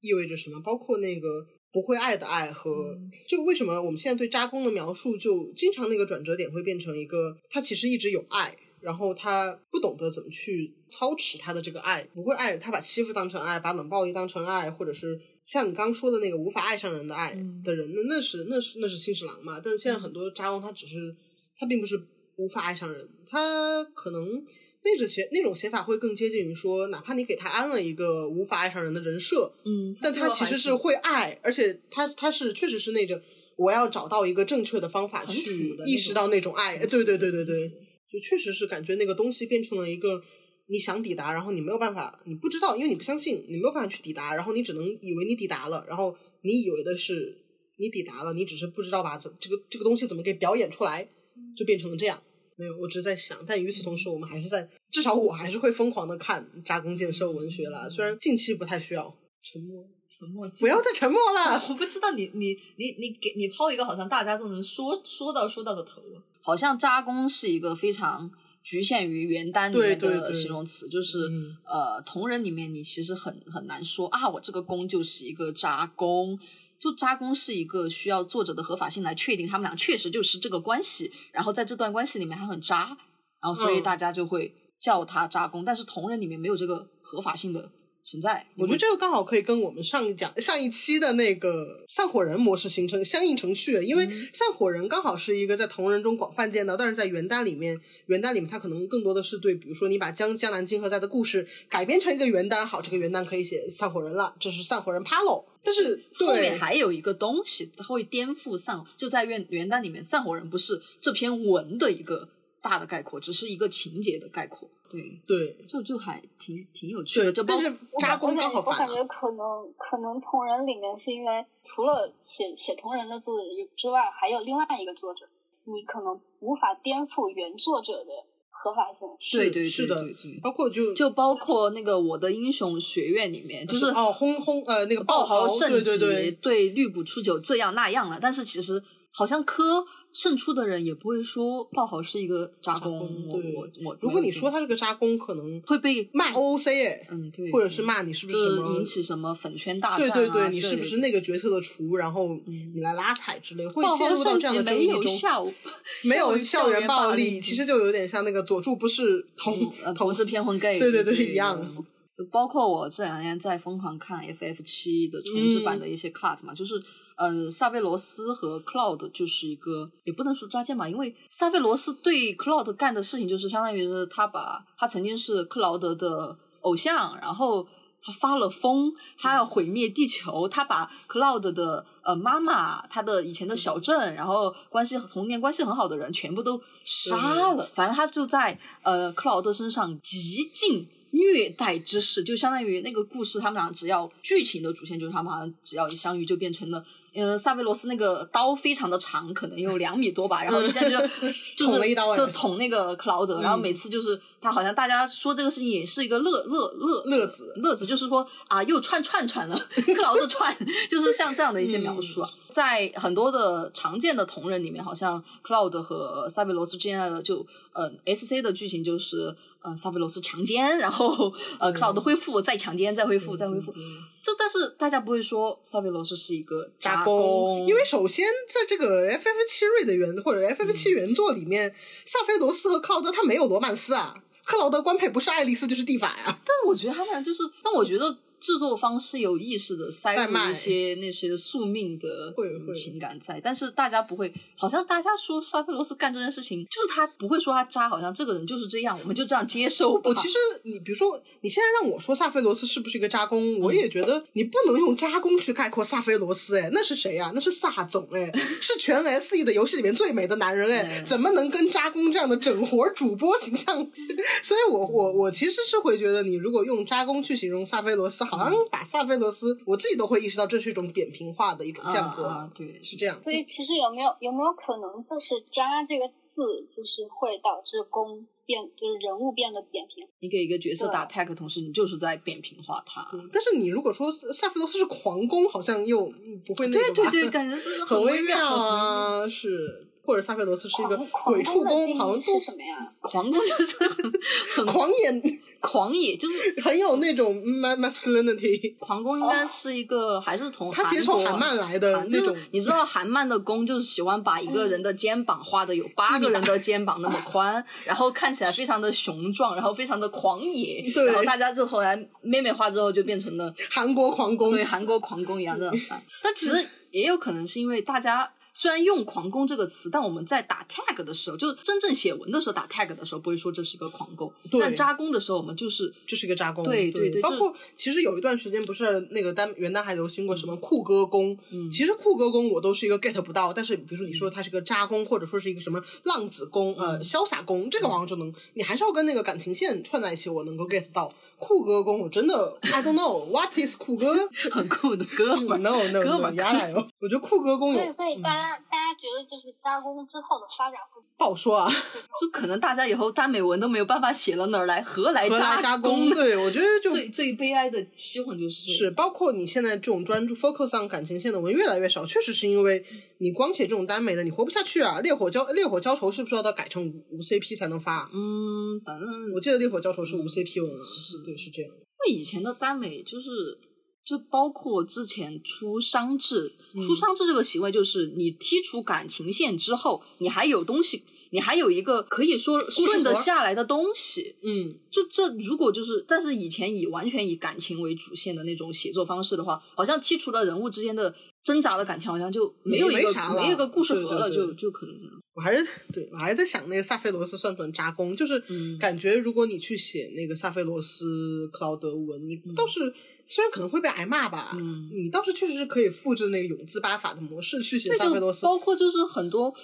意味着什么？包括那个不会爱的爱和就为什么我们现在对扎工的描述，就经常那个转折点会变成一个，他其实一直有爱，然后他不懂得怎么去操持他的这个爱，不会爱，他把欺负当成爱，把冷暴力当成爱，或者是。像你刚说的那个无法爱上人的爱的人，那那是那是那是新十郎嘛？但是现在很多扎工他只是他并不是无法爱上人，他可能那种写那种写法会更接近于说，哪怕你给他安了一个无法爱上人的人设，嗯，但他其实是会爱，而且他他是确实是那种我要找到一个正确的方法去意识到那种爱，对对对对对，就确实是感觉那个东西变成了一个。你想抵达，然后你没有办法，你不知道，因为你不相信，你没有办法去抵达，然后你只能以为你抵达了，然后你以为的是你抵达了，你只是不知道把这这个这个东西怎么给表演出来，就变成了这样。没有，我只是在想，但与此同时，我们还是在，至少我还是会疯狂的看加工建设文学啦，虽然近期不太需要。沉默，沉默，不要再沉默了。我不知道你你你你给你抛一个好像大家都能说说到说到的头，好像扎工是一个非常。局限于原单里面的形容词，就是呃，同人里面你其实很很难说啊，我这个工就是一个扎工，就渣工是一个需要作者的合法性来确定他们俩确实就是这个关系，然后在这段关系里面还很渣，然后所以大家就会叫他渣工，但是同人里面没有这个合法性的。存在，我觉得这个刚好可以跟我们上一讲上一期的那个散伙人模式形成相应程序，因为散伙人刚好是一个在同人中广泛见到，但是在原单里面，原单里面它可能更多的是对，比如说你把江江南金河在的故事改编成一个原单，好，这个原单可以写散伙人了，这是散伙人 Palo，但是后面还有一个东西，它会颠覆散，就在原原单里面，散伙人不是这篇文的一个大的概括，只是一个情节的概括。对对，就就还挺挺有趣的，就但是扎工刚好我感觉可能可能同人里面是因为除了写写同人的作者之外，还有另外一个作者，你可能无法颠覆原作者的合法性。对对是的，包括就就包括那个我的英雄学院里面，就是哦轰轰呃那个爆豪圣级对绿谷初九这样那样了，但是其实。好像科胜出的人也不会说爆豪是一个渣工，对，我我如果你说他是个渣工，可能会被骂 OOC 哎，嗯对，或者是骂你是不是什么引起什么粉圈大战啊？对对对，你是不是那个角色的厨？然后你来拉踩之类，会陷入到这样的争议中。没有校园暴力，其实就有点像那个佐助不是 同同是偏婚 gay，对对对，一样。就包括我这两天在疯狂看 F F 七的重置版的一些 cut 嘛，就是。嗯，萨菲罗斯和 Cloud 就是一个，也不能说抓奸吧，因为萨菲罗斯对 Cloud 干的事情就是相当于是他把他曾经是克劳德的偶像，然后他发了疯，他要毁灭地球，他把 Cloud 的呃妈妈，他的以前的小镇，然后关系童年关系很好的人全部都杀了，反正他就在呃克劳德身上极尽。虐待之事，就相当于那个故事，他们俩只要剧情的主线就是他们好像只要一相遇就变成了。嗯，萨菲罗斯那个刀非常的长，可能有两米多吧，然后一下就 捅了一刀，就捅那个克劳德，然后每次就是他好像大家说这个事情也是一个乐乐乐乐子乐子，就是说啊又串串串了，克劳德串，就是像这样的一些描述啊，在很多的常见的同人里面，好像克劳德和萨菲罗斯之间的就呃 S C 的剧情就是。呃，萨菲罗斯强奸，然后呃，克劳德恢复，再强奸，再恢复，再恢复。这但是大家不会说萨菲罗斯是一个渣工，因为首先在这个 F F 七瑞的原或者 F F 七原作里面，萨菲罗斯和克劳德他没有罗曼斯啊，克劳德官配不是爱丽丝就是蒂法呀。但我觉得他们俩就是，但我觉得。制作方是有意识的塞入一些那些宿命的情感在，但是大家不会，好像大家说沙菲罗斯干这件事情，就是他不会说他渣，好像这个人就是这样，我们就这样接受吧。我其实你比如说，你现在让我说萨菲罗斯是不是一个渣攻，我也觉得你不能用渣攻去概括萨菲罗斯，哎，那是谁呀、那是萨总，哎，是全 S E 的游戏里面最美的男人，哎，嗯 怎么能跟渣攻这样的整活主播形象？所以我我我其实是会觉得，你如果用渣攻去形容萨菲罗斯，好像把萨菲罗斯，我自己都会意识到这是一种扁平化的一种降格，啊啊对是这样。所以其实有没有有没有可能，就是“渣”这个字，就是会导致攻变，就是人物变得扁平？你给一个角色打 tag，同时你就是在扁平化他。嗯但是你如果说萨菲罗斯是狂攻，好像又嗯不会那个？对对对，感觉是很微妙妙。啊，是。或者萨菲罗斯是一个鬼畜攻，狂攻的定义好像都是什么呀？狂攻就是很 很狂野，狂野，就是很有那种 ma- masculinity。狂攻应该是一个、还是从他其实从韩漫来的那种，你知道韩漫的攻就是喜欢把一个人的肩膀画的有八个人的肩膀那么 宽，然后看起来非常的雄壮，然后非常的狂野，对然后大家就后来妹妹画之后就变成了韩国狂攻，对韩国狂攻一样这样翻。但其实也有可能是因为大家。虽然用“狂攻”这个词，但我们在打 tag 的时候，就真正写文的时候打 tag 的时候，不会说这是个狂攻。对但扎攻的时候，我们就是这是一个扎攻。对对对包括其实有一段时间不是那个单元旦还流行过什么酷哥攻，嗯其实酷哥攻我都是一个 get 不到，但是比如说你说它是个扎攻，或者说是一个什么浪子攻、嗯呃潇洒攻，这个好像就能，你还是要跟那个感情线串在一起，我能够 get 到。酷哥攻我真的 I don't know what is 酷哥很酷的哥们儿。，no no 哥 no，们儿原来哦，我觉得酷哥攻有所以，所以大家、大家觉得就是加工之后的发展会不好说啊，就可能大家以后耽美文都没有办法写了，哪儿来何来何来渣攻攻？？对我觉得就最最悲哀的期望就是是，包括你现在这种专注 focus on 感情线的文越来越少，确实是因为你光写这种耽美的，你活不下去啊。烈火交烈火交愁是不是要到改成无无 CP 才能发？嗯，反正我记得烈火交愁是无 CP 文啊，是对，是这样。因为以前的耽美就是，就包括之前出商制，嗯出商制这个行为，就是你剔除感情线之后，你还有东西，你还有一个可以说顺得下来的东西。嗯，就这，如果就是，但是以前以完全以感情为主线的那种写作方式的话，好像剔除了人物之间的挣扎的感情，好像就没有一个没啥了没有一个故事盒了，对对对就就可能我还是对我还在想那个萨菲罗斯算不算扎工？就是嗯感觉如果你去写那个萨菲罗斯克劳德文，你倒是、虽然可能会被挨骂吧，嗯你倒是确实是可以复制那个永字八法的模式去写萨菲罗斯。包括就是很多，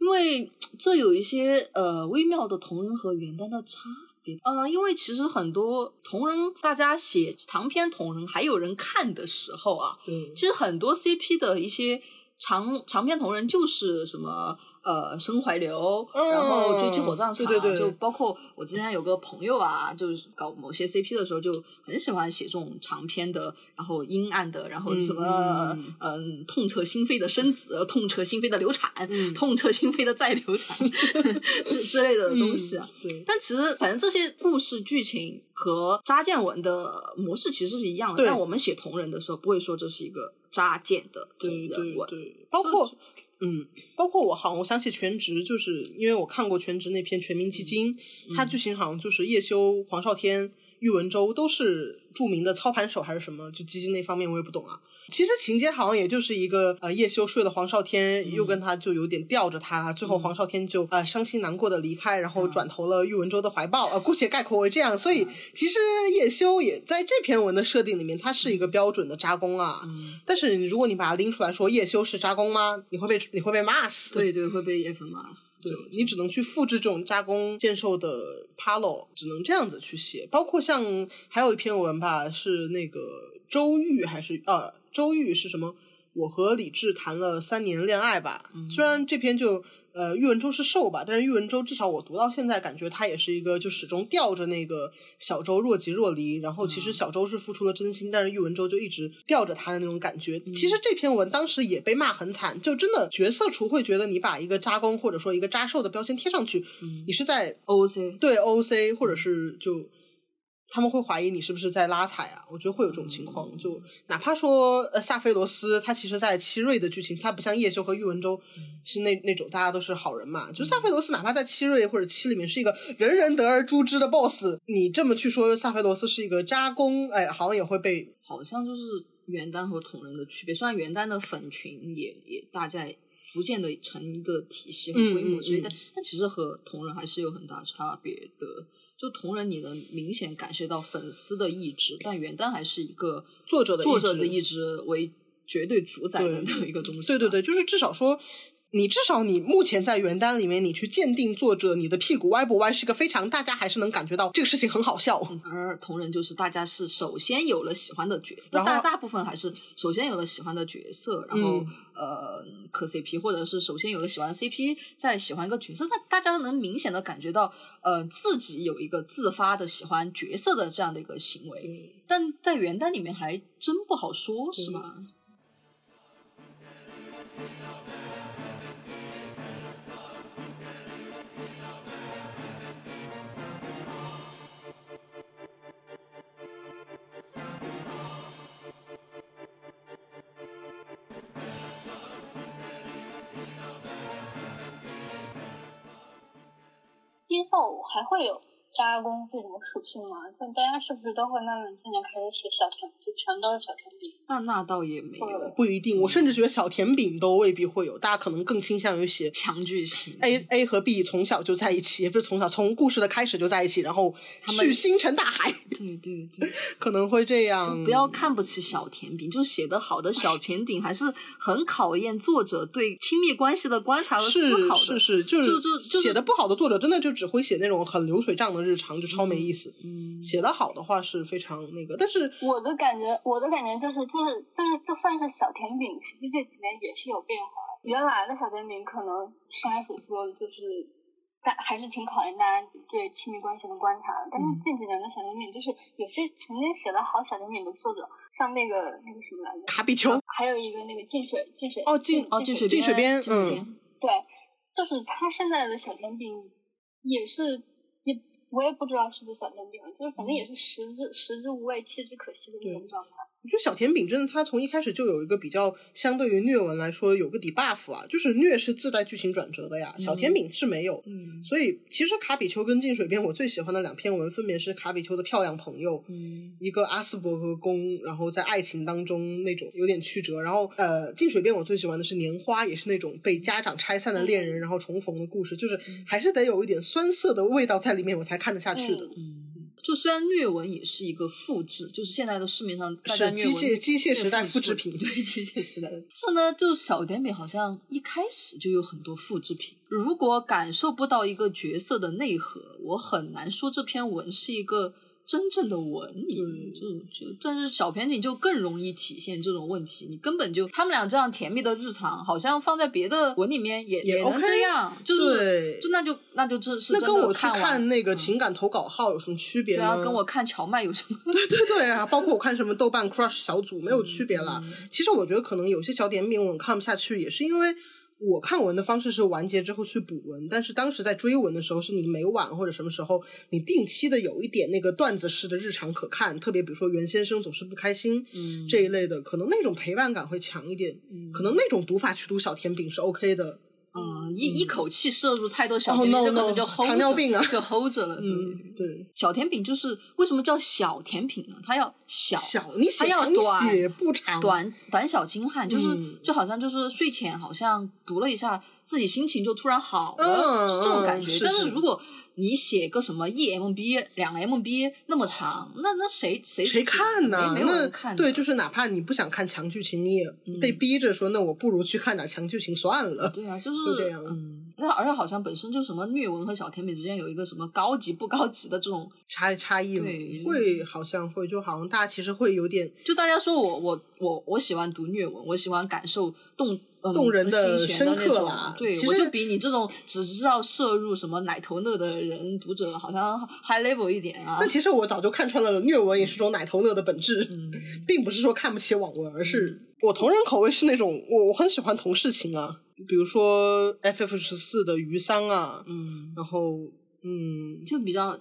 因为这有一些呃微妙的同人和原单的差别。呃，因为其实很多同人，大家写长篇同人还有人看的时候啊，对，其实很多 CP 的一些长长篇同人就是什么呃身怀流，嗯然后追妻火葬场，对对对就包括我之前有个朋友啊，就是搞某些 CP 的时候就很喜欢写这种长篇的，然后阴暗的，然后什么嗯嗯、痛彻心扉的生子，痛彻心扉的流产，嗯痛彻心扉的再流产 之之类的东西啊。对，但其实，反正这些故事剧情和扎建文的模式其实是一样的。但我们写同人的时候，不会说这是一个扎建的同对对人文。对，包括嗯，包括我好像我想起全职，就是因为我看过全职那篇《全民基金》，嗯它剧情好像就是叶修、黄少天、喻文州都是著名的操盘手还是什么，就基金那方面我也不懂啊。其实情节好像也就是一个呃，叶修睡了黄少天，又跟他就有点吊着他，最后黄少天就呃伤心难过的离开，然后转投了喻文州的怀抱，呃，姑且概括为这样。所以其实叶修也在这篇文的设定里面，他是一个标准的渣攻啊。嗯，但是如果你把它拎出来说叶修是渣攻吗？你会被你会被骂死。对对，会被叶粉骂死。对，你只能去复制这种渣工建兽的 palo，只能这样子去写。包括像还有一篇文吧，是那个周玉还是呃周玉是什么？我和李智谈了三年恋爱吧。虽然这篇就呃喻文州是受吧，但是喻文州至少我读到现在，感觉他也是一个就始终吊着那个小周若即若离。然后其实小周是付出了真心，但是喻文州就一直吊着他的那种感觉。其实这篇文当时也被骂很惨，就真的角色厨会觉得你把一个渣攻或者说一个渣受的标签贴上去，你是在 OC 对 OC 或者是就他们会怀疑你是不是在拉踩啊？我觉得会有这种情况。就哪怕说呃夏菲罗斯，他其实在七瑞的剧情，他不像叶修和喻文州是那那种大家都是好人嘛。就夏菲罗斯，哪怕在七瑞或者七里面是一个人人得而诛之的 BOSS，你这么去说夏菲罗斯是一个渣攻，哎，好像也会被好像就是元丹和同人的区别。虽然元丹的粉群也也大概逐渐的成一个体系和规模，嗯嗯所以但嗯但其实和同人还是有很大差别的。就同人，你能明显感受到粉丝的意志，但原耽还是一个作者的作者的意意志为绝对主宰的对一个东西。对对对，，就是至少说。你至少你目前在原单里面，你去鉴定作者，你的屁股歪不歪是个非常，大家还是能感觉到这个事情很好笑。而同人就是大家是首先有了喜欢的角，大大部分还是首先有了喜欢的角色，然后、嗯呃磕 CP，或者是首先有了喜欢的 CP，再喜欢一个角色，那大家能明显的感觉到，呃自己有一个自发的喜欢角色的这样的一个行为，但在原单里面还真不好说，是吧？后还会有加工这种属性吗？就大家是不是都会慢慢渐渐开始写小程序全都是小程序？那那倒也没有不一定，我甚至觉得小甜饼都未必会有，大家可能更倾向于写强剧情 A A 和 B 从小就在一起，也不是从小，从故事的开始就在一起，然后去星辰大海，对对对。可能会这样。不要看不起小甜饼，就写得好的小甜饼还是很考验作者对亲密关系的观察和思考的。是是，就就就就是写的不好的作者，真的就只会写那种很流水账的日常，就超没意思。嗯，写的好的话是非常那个，但是我的感觉，我的感觉就是，就是，就是，就算是小甜饼，其实这几年也是有变化。原来的小甜饼可能像开所说的，就是大还是挺考验大家对亲密关系的观察的。但是嗯近几年的小甜饼，就是有些曾经写的好小甜饼的作者，像那个那个什么来着，卡比丘还有一个那个进水进水哦进哦，进水进水边进水边嗯对，就是他现在的小甜饼也是也我也不知道是不是小甜饼，就是反正也是食之食之无味，弃之可惜的那种状态。我觉得小甜饼真的，它从一开始就有一个比较相对于虐文来说有个 debuff 啊，就是虐是自带剧情转折的呀，小甜饼是没有。嗯所以其实卡比丘跟进水边，我最喜欢的两篇文分别是卡比丘的漂亮朋友，嗯一个阿斯伯格宫，然后在爱情当中那种有点曲折，然后呃，进水边我最喜欢的是年花，也是那种被家长拆散的恋人，然后重逢的故事，就是还是得有一点酸涩的味道在里面，我才看得下去的。嗯。就虽然虐文也是一个复制，就是现在的市面上大家是虐文机械机械时代复制品对机械时代的。是呢，就小甜饼好像一开始就有很多复制品。如果感受不到一个角色的内核，我很难说这篇文是一个真正的文。你就就，但是小甜品就更容易体现这种问题。你根本就他们俩这样甜蜜的日常，好像放在别的文里面也也能 OK 这样，就是对就那就那就这是那跟我去看那个嗯情感投稿号有什么区别呢？对啊，跟我看荞麦有什么？对对对啊，包括我看什么豆瓣 Crush 小组没有区别啦。嗯其实我觉得可能有些小点饼我看不下去，也是因为我看文的方式是完结之后去补文，但是当时在追文的时候，是你每晚或者什么时候，你定期的有一点那个段子式的日常可看，特别比如说袁先生总是不开心、嗯这一类的，可能那种陪伴感会强一点，可能那种读法去读小甜饼是 OK 的。嗯，一一口气摄入太多小哦甜饼，no，就可能就 hold 着糖尿病啊就 hold 着了。嗯对，小甜饼就是为什么叫小甜品呢？它要小，小你写它要长你短写不长，短短小精悍，就是、嗯就好像就是睡前好像读了一下，自己心情就突然好了，这种感觉。但是如果你写个什么一 MB 两 MB 那么长，那那谁谁谁看呢？没没有那人看。对，就是哪怕你不想看强剧情，你也被逼着说，那我不如去看点强剧情算了。对啊，就是就这样嗯，那而且好像本身就什么虐文和小甜饼之间有一个什么高级不高级的这种，差差异嘛对会好像会，就好像大家其实会有点就大家说我我我我喜欢读虐文，我喜欢感受动。嗯、动人的深刻那种对，其实我就比你这种只知道摄入什么奶头乐的人读者好像 high level 一点啊那。其实我早就看穿了，虐文也是种奶头乐的本质，嗯并不是说看不起网文，而是我同人口味是那种我我很喜欢同事情啊，比如说 FF 十四的鱼桑啊，嗯，然后嗯，就比较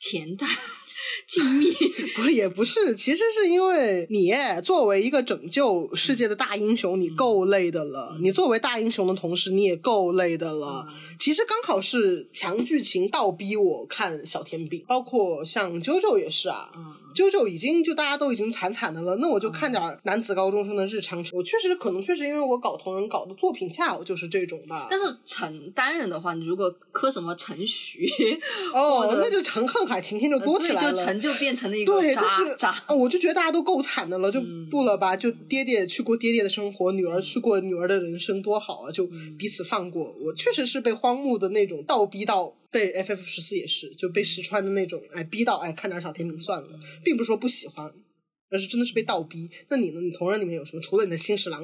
恬淡 静谧。不也不是，其实是因为你作为一个拯救世界的大英雄，你够累的了。你作为大英雄的同时，你也够累的了。其实刚好是强剧情倒逼我看小甜饼，包括像啾啾也是啊。啾啾已经就大家都已经惨惨的了，那我就看点男子高中生的日常。我确实可能确实因为我搞同人搞的作品恰好就是这种吧。但是陈单人的话，你如果磕什么陈徐，哦，那就陈恨海晴天就多起来了，就陈就变成了一 个对，渣但是渣。我就觉得大家都够惨的了，就不了吧？就爹爹去过爹爹的生活，女儿去过女儿的人生，多好啊！就彼此放过。我确实是被荒木的那种倒逼到，被 FF 十四也是就被石川的那种哎逼到哎看点小甜品算了，并不是说不喜欢，而是真的是被倒逼。那你呢？你同人里面有什么？除了你的新十郎，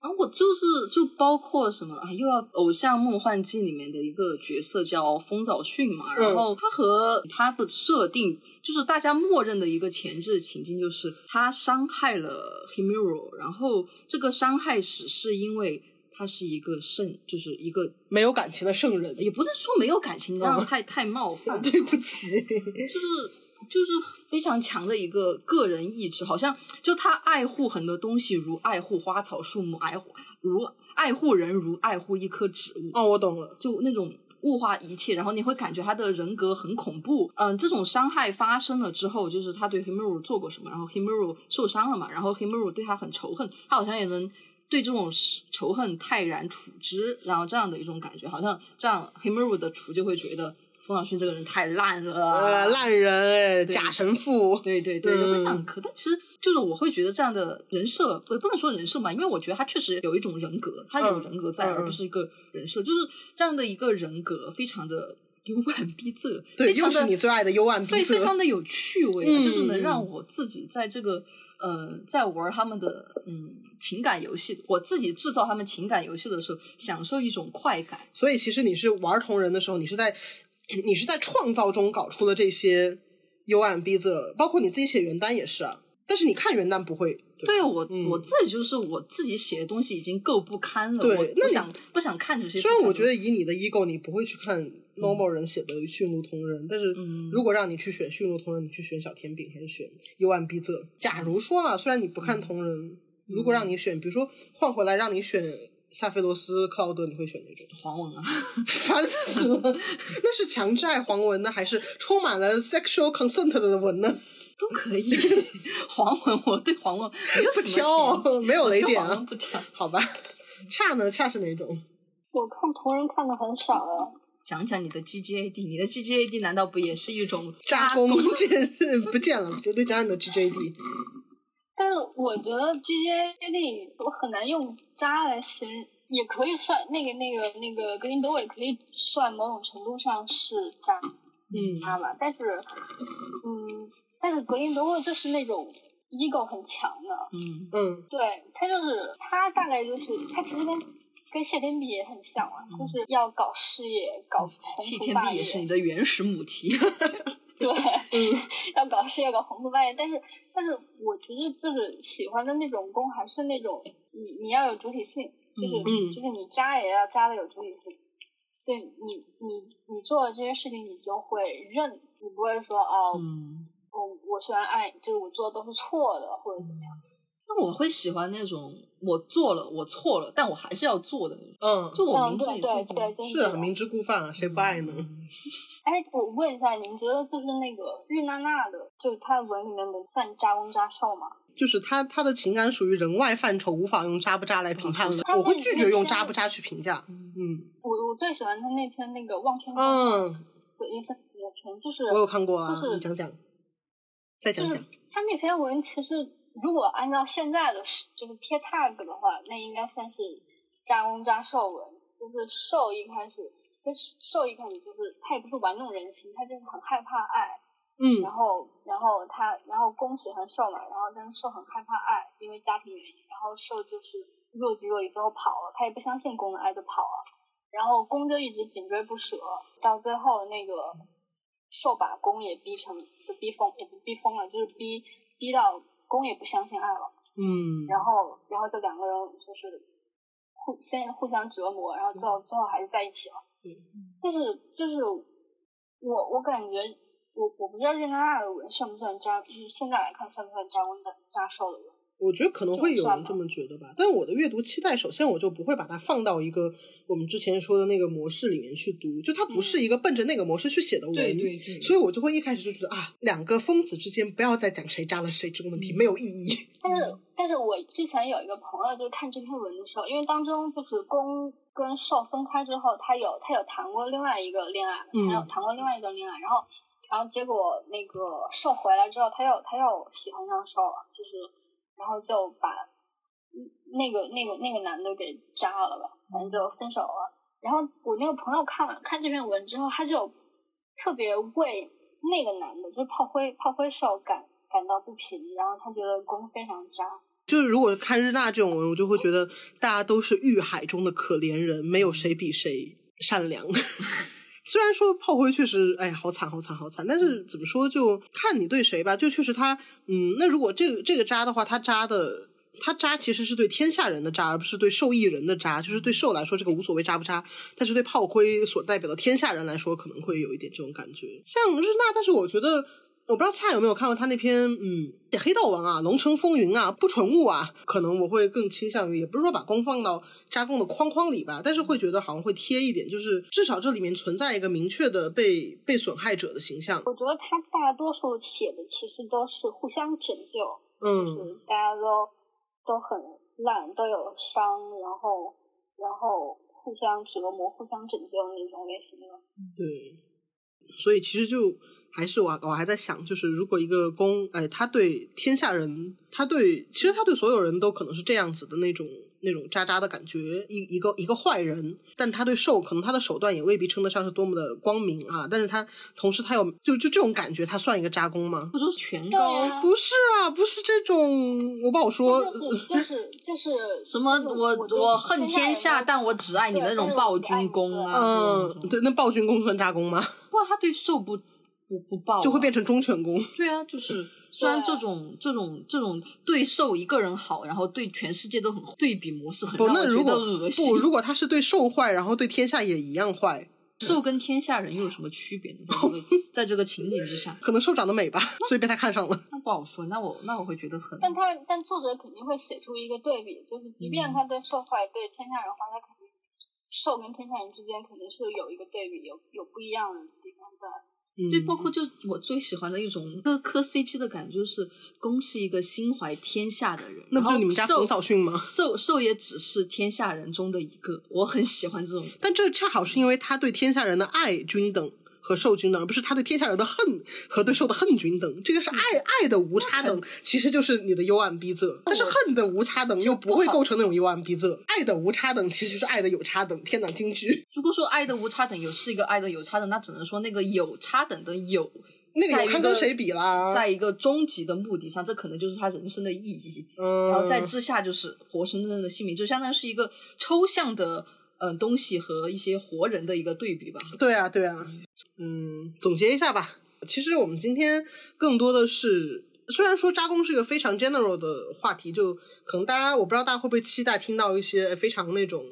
啊，我就是就包括什么啊，又要《偶像梦幻祭》里面的一个角色叫风早迅嘛，然后他和他的设定就是大家默认的一个前置情境，就是他伤害了 Himuro，然后这个伤害史是因为他是一个圣，就是一个没有感情的圣人，也不能说没有感情，这样太太冒犯，对不起，就是。就是非常强的一个个人意志，好像就他爱护很多东西，如爱护花草树木，爱护如爱护人，如爱护一棵植物。哦，我懂了，就那种物化一切，然后你会感觉他的人格很恐怖。嗯，这种伤害发生了之后，就是他对 Himuro 做过什么，然后 Himuro 受伤了嘛，然后 Himuro 对他很仇恨，他好像也能对这种仇恨泰然处之，然后这样的一种感觉，好像这样 Himuro 的厨就会觉得。风岛勋这个人太烂了，呃，烂人哎，假神父，对对对，就非常可。但其实就是我会觉得这样的人设，不不能说人设嘛，因为我觉得他确实有一种人格，他有人格在，而不是一个人设，就是这样的一个人格，非常的 幽暗逼仄，对，又是你最爱的幽暗逼仄，对非常的有趣味，就是能让我自己在这个呃，在玩他们的嗯情感游戏，我自己制造他们情感游戏的时候，享受一种快感。所以其实你是玩同人的时候，你是在。你是在创造中搞出了这些幽暗逼仄，包括你自己写原单也是啊。但是你看原单不会，对我我自己就是我自己写的东西已经够不堪了，我，不想不想看这些。虽然我觉得以你的 ego，你不会去看 normal 人写的驯鹿同人，但是如果让你去选驯鹿同人，你去选小甜饼还是选幽暗逼仄？假如说啊，虽然你不看同人，如果让你选，比如说换回来让你选。萨菲罗斯、克劳德，你会选哪种？黄文啊，烦死了！那是强制爱黄文呢，还是充满了 sexual consent 的文呢？都可以。黄文，我对黄文没有什么挑，没有雷点啊，不挑。好吧，恰呢？恰是哪种？我看同人看的很少啊。讲讲你的 G G A D，你的 G G A D 难道不也是一种扎工？见不见了，绝对讲你的 G G A D。但是我觉得 G G A D 我很难用渣来形容，也可以算那个那个那个格林德韦可以算某种程度上是渣，嗯，渣吧。但是，嗯，但是格林德沃就是那种 ego 很强的，嗯嗯，对他就是他大概就是他其实跟跟谢天碧也很像啊，就是要搞事业，搞谢天碧也是你的原始母题。对，要搞事业，搞宏图大业，但是，但是，我其实就是喜欢的那种攻，还是那种你你要有主体性，就是就是你扎也要扎的有主体性，对你你你做的这些事情，你就会认，你不会说哦，我我虽然爱，就是我做的都是错的，或者怎么样。那我会喜欢那种我做了我错了，但我还是要做的那种。嗯，就我明知对对对，是啊，明知故犯啊，谁不爱呢？哎，我问一下，你们觉得就是那个日娜娜的，就是她的文里面的算渣攻渣受吗？就是她她的情感属于人外范畴，无法用渣不渣来评判了。我会拒绝用渣不渣去评价。嗯，我我最喜欢他那篇那个望春嗯，对，一份也篇，就是我有看过啊，就是你讲讲，再讲讲。他那篇文其实。如果按照现在的就是贴 tag 的话，那应该算是加工加受文。就是受一开始，就是受一开始就是他也不是玩弄人心，他就是很害怕爱。嗯。然后，然后他，然后攻喜欢受嘛，然后但是受很害怕爱，因为家庭原因。然后受就是若即若离之后跑了，他也不相信攻的爱就跑了。然后攻就一直紧追不舍，到最后那个受把攻也逼成就逼疯，也不逼疯了，就是逼逼到。公也不相信爱了，嗯，然后，然后这两个人就是互先互相折磨，然后最后最后还是在一起了，嗯，就是就是我我感觉我我不知道任娜娜的文算不算渣，就是现在来看算不算扎工的扎瘦的文？我觉得可能会有人这么觉得吧，但我的阅读期待，首先我就不会把它放到一个我们之前说的那个模式里面去读，就它不是一个奔着那个模式去写的文，对对对。所以我就会一开始就觉得啊，两个疯子之间不要再讲谁扎了谁这个问题，没有意义。但是，但是我之前有一个朋友，就是看这篇文的时候，因为当中就是攻跟受分开之后，他有他有谈过另外一个恋爱，嗯他有谈过另外一段恋爱，然后然后结果那个受回来之后，他又他又喜欢上受了，就是然后就把那个那个那个男的给扎了吧，反正就分手了。然后我那个朋友看了看这篇文之后，他就特别为那个男的，就是炮灰炮灰受感感到不平，然后他觉得攻非常渣。就是如果看日娜这种文，我就会觉得大家都是欲海中的可怜人，没有谁比谁善良。虽然说炮灰确实，哎，好惨，好惨，好惨，但是怎么说，就看你对谁吧。就确实他，嗯，那如果这个这个渣的话，他渣的，他渣其实是对天下人的渣，而不是对受益人的渣。就是对兽来说，这个无所谓渣不渣，但是对炮灰所代表的天下人来说，可能会有一点这种感觉。像日娜，但是我觉得。我不知道蔡有没有看过他那篇，嗯，写黑道文啊，龙城风云啊，不纯物啊，可能我会更倾向于，也不是说把弓放到加工的框框里吧，但是会觉得好像会贴一点，就是至少这里面存在一个明确的被被损害者的形象。我觉得他大多数写的其实都是互相拯救，就嗯，是大家都都很烂，都有伤，然后然后互相折磨、互相拯救那种类型的。对，所以其实就还是我我还在想，就是如果一个公，哎，他对天下人，他对其实他对所有人都可能是这样子的那种那种渣渣的感觉，一一个一个坏人，但他对兽可能他的手段也未必称得上是多么的光明啊，但是他同时他有就就这种感觉，他算一个渣攻吗？不是全对高啊不是啊，不是这种，我不好说。就是 就是什么我我恨天天下，但我只爱你的那种暴君公啊，嗯，对，那暴君公算渣攻吗？不过他对兽不不不暴啊，就会变成忠犬攻。对啊，就是 虽然这种这种这种对兽一个人好，然后对全世界都很对比模式很不，让我觉得那如果恶心不，。如果他是对兽坏，然后对天下也一样坏，兽跟天下人又有什么区别呢？在这个在这个情景之下，可能兽长得美吧，所以被他看上了。那不好说。那我那我会觉得很但他但作者肯定会写出一个对比，就是即便他对兽坏、对天下人坏，他肯定兽跟天下人之间肯定是有一个对比，有有不一样的地方在。嗯，对，包括就我最喜欢的一种磕磕 CP 的感觉，就是公是一个心怀天下的人，那不就你们家冯绍训吗？受受也只是天下人中的一个，我很喜欢这种。但这恰好是因为他对天下人的爱均等和受均等，而不是他对天下人的恨和对受的恨均等。这个是爱爱的无差等，其实就是你的幽暗逼仄。但是恨的无差等又不会构成那种幽暗逼仄，爱的无差等其实就是爱的有差等。天哪，京剧如果说爱的无差等有是一个爱的有差等，那只能说那个有差等的有，那个有看跟谁比啦？在一个终极的目的上，这可能就是他人生的意义。嗯，然后在之下就是活生生的性命，就相当于是一个抽象的嗯东西和一些活人的一个对比吧。对啊，对啊，嗯，总结一下吧。其实我们今天更多的是，虽然说扎工是一个非常 general 的话题，就可能大家我不知道大家会不会期待听到一些非常那种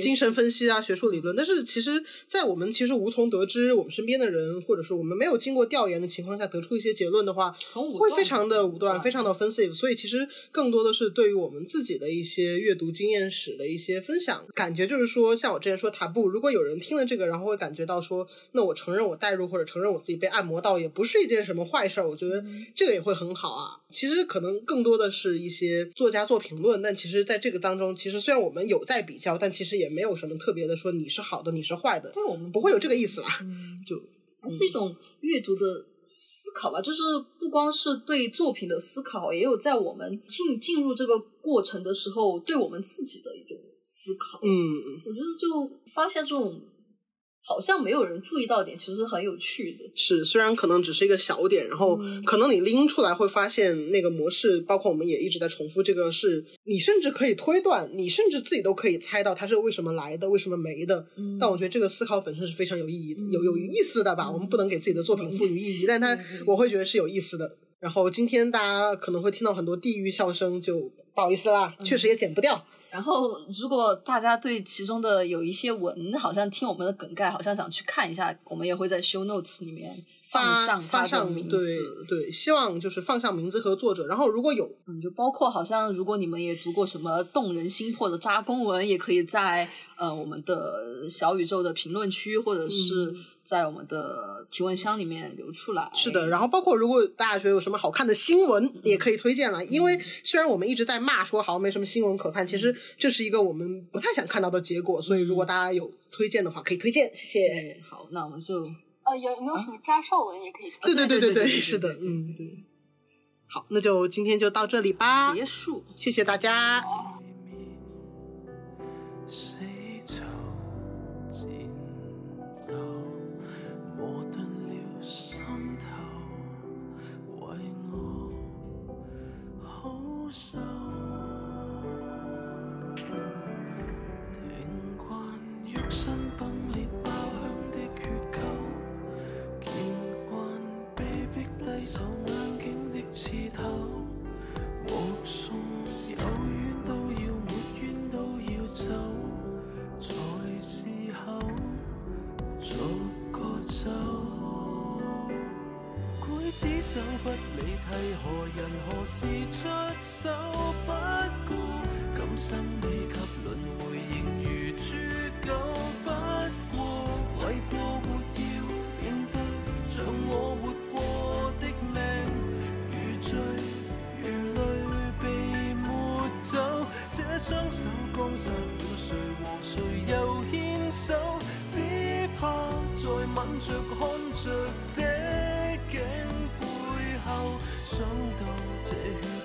精神分析啊、学术理论，但是其实，在我们其实无从得知我们身边的人，或者说我们没有经过调研的情况下得出一些结论的话，会非常的武断，非常的 offensive。所以其实更多的是对于我们自己的一些阅读经验史的一些分享。感觉就是说，像我之前说塔布，如果有人听了这个，然后会感觉到说，那我承认我代入或者承认我自己被按摩到，也不是一件什么坏事儿。我觉得这个也会很好啊。其实可能更多的是一些作家做评论，但其实在这个当中，其实虽然我们有在比较，但其实也没有什么特别的说你是好的，你是坏的，对我们不会有这个意思啦。就还是一种阅读的思考吧，就是不光是对作品的思考，也有在我们进进入这个过程的时候，对我们自己的一种思考。嗯，我觉得就发现这种好像没有人注意到点，其实很有趣的。是，虽然可能只是一个小点，然后嗯可能你拎出来会发现那个模式，包括我们也一直在重复这个是，你甚至可以推断，你甚至自己都可以猜到它是为什么来的，为什么没的。嗯但我觉得这个思考本身是非常有意义的，有有意思的吧。我们不能给自己的作品赋予意义，但它我会觉得是有意思的。然后今天大家可能会听到很多地域笑声，就不好意思啦，确实也剪不掉。然后，如果大家对其中的有一些文，好像听我们的梗概，好像想去看一下，我们也会在 show notes 里面放上发他的名字对，希望就是放上名字和作者，然后如果有嗯，就包括好像如果你们也读过什么动人心魄的扎公文，也可以在呃我们的小宇宙的评论区，或者是嗯在我们的提问箱里面留出来。是的，然后包括如果大家觉得有什么好看的新闻，也可以推荐了。因为虽然我们一直在骂说好像没什么新闻可看，其实这是一个我们不太想看到的结果。所以如果大家有推荐的话，可以推荐，谢谢。好，那我们就呃，有有没有什么扎少文也可以？对对对对，对对对对是的，嗯，对。好，那就今天就到这里吧，结束。谢谢大家。好手不理替何人何事出手，不顾今生未及轮回，仍如猪狗。不过为过活要面对，像我活过的命，如醉如泪被抹走。这双手剛殺了谁和谁又牵手，只怕在吻着看着这景想到这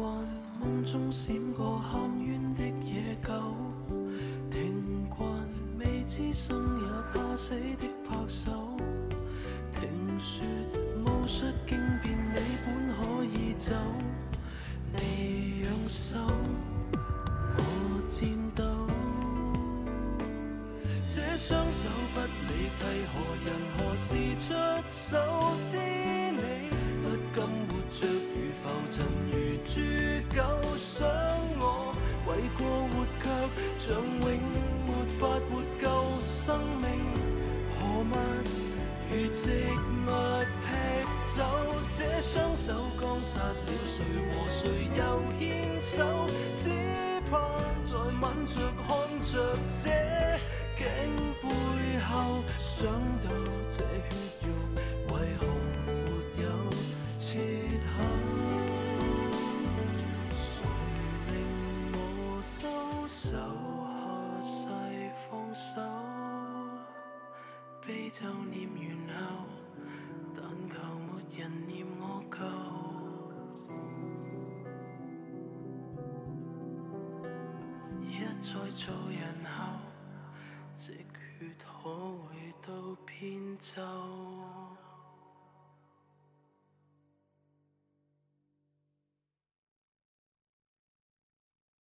慣夢中閃過喊冤的野狗，聽慣未知生也怕死的拍手，聽說巫術經變你本可以走，你揚手，我戰鬥。這雙手不着看着這。頸背後想到這血肉為何沒有切口？誰令我收手下世放手？悲咒念完再做人后。直血可回到扁舟。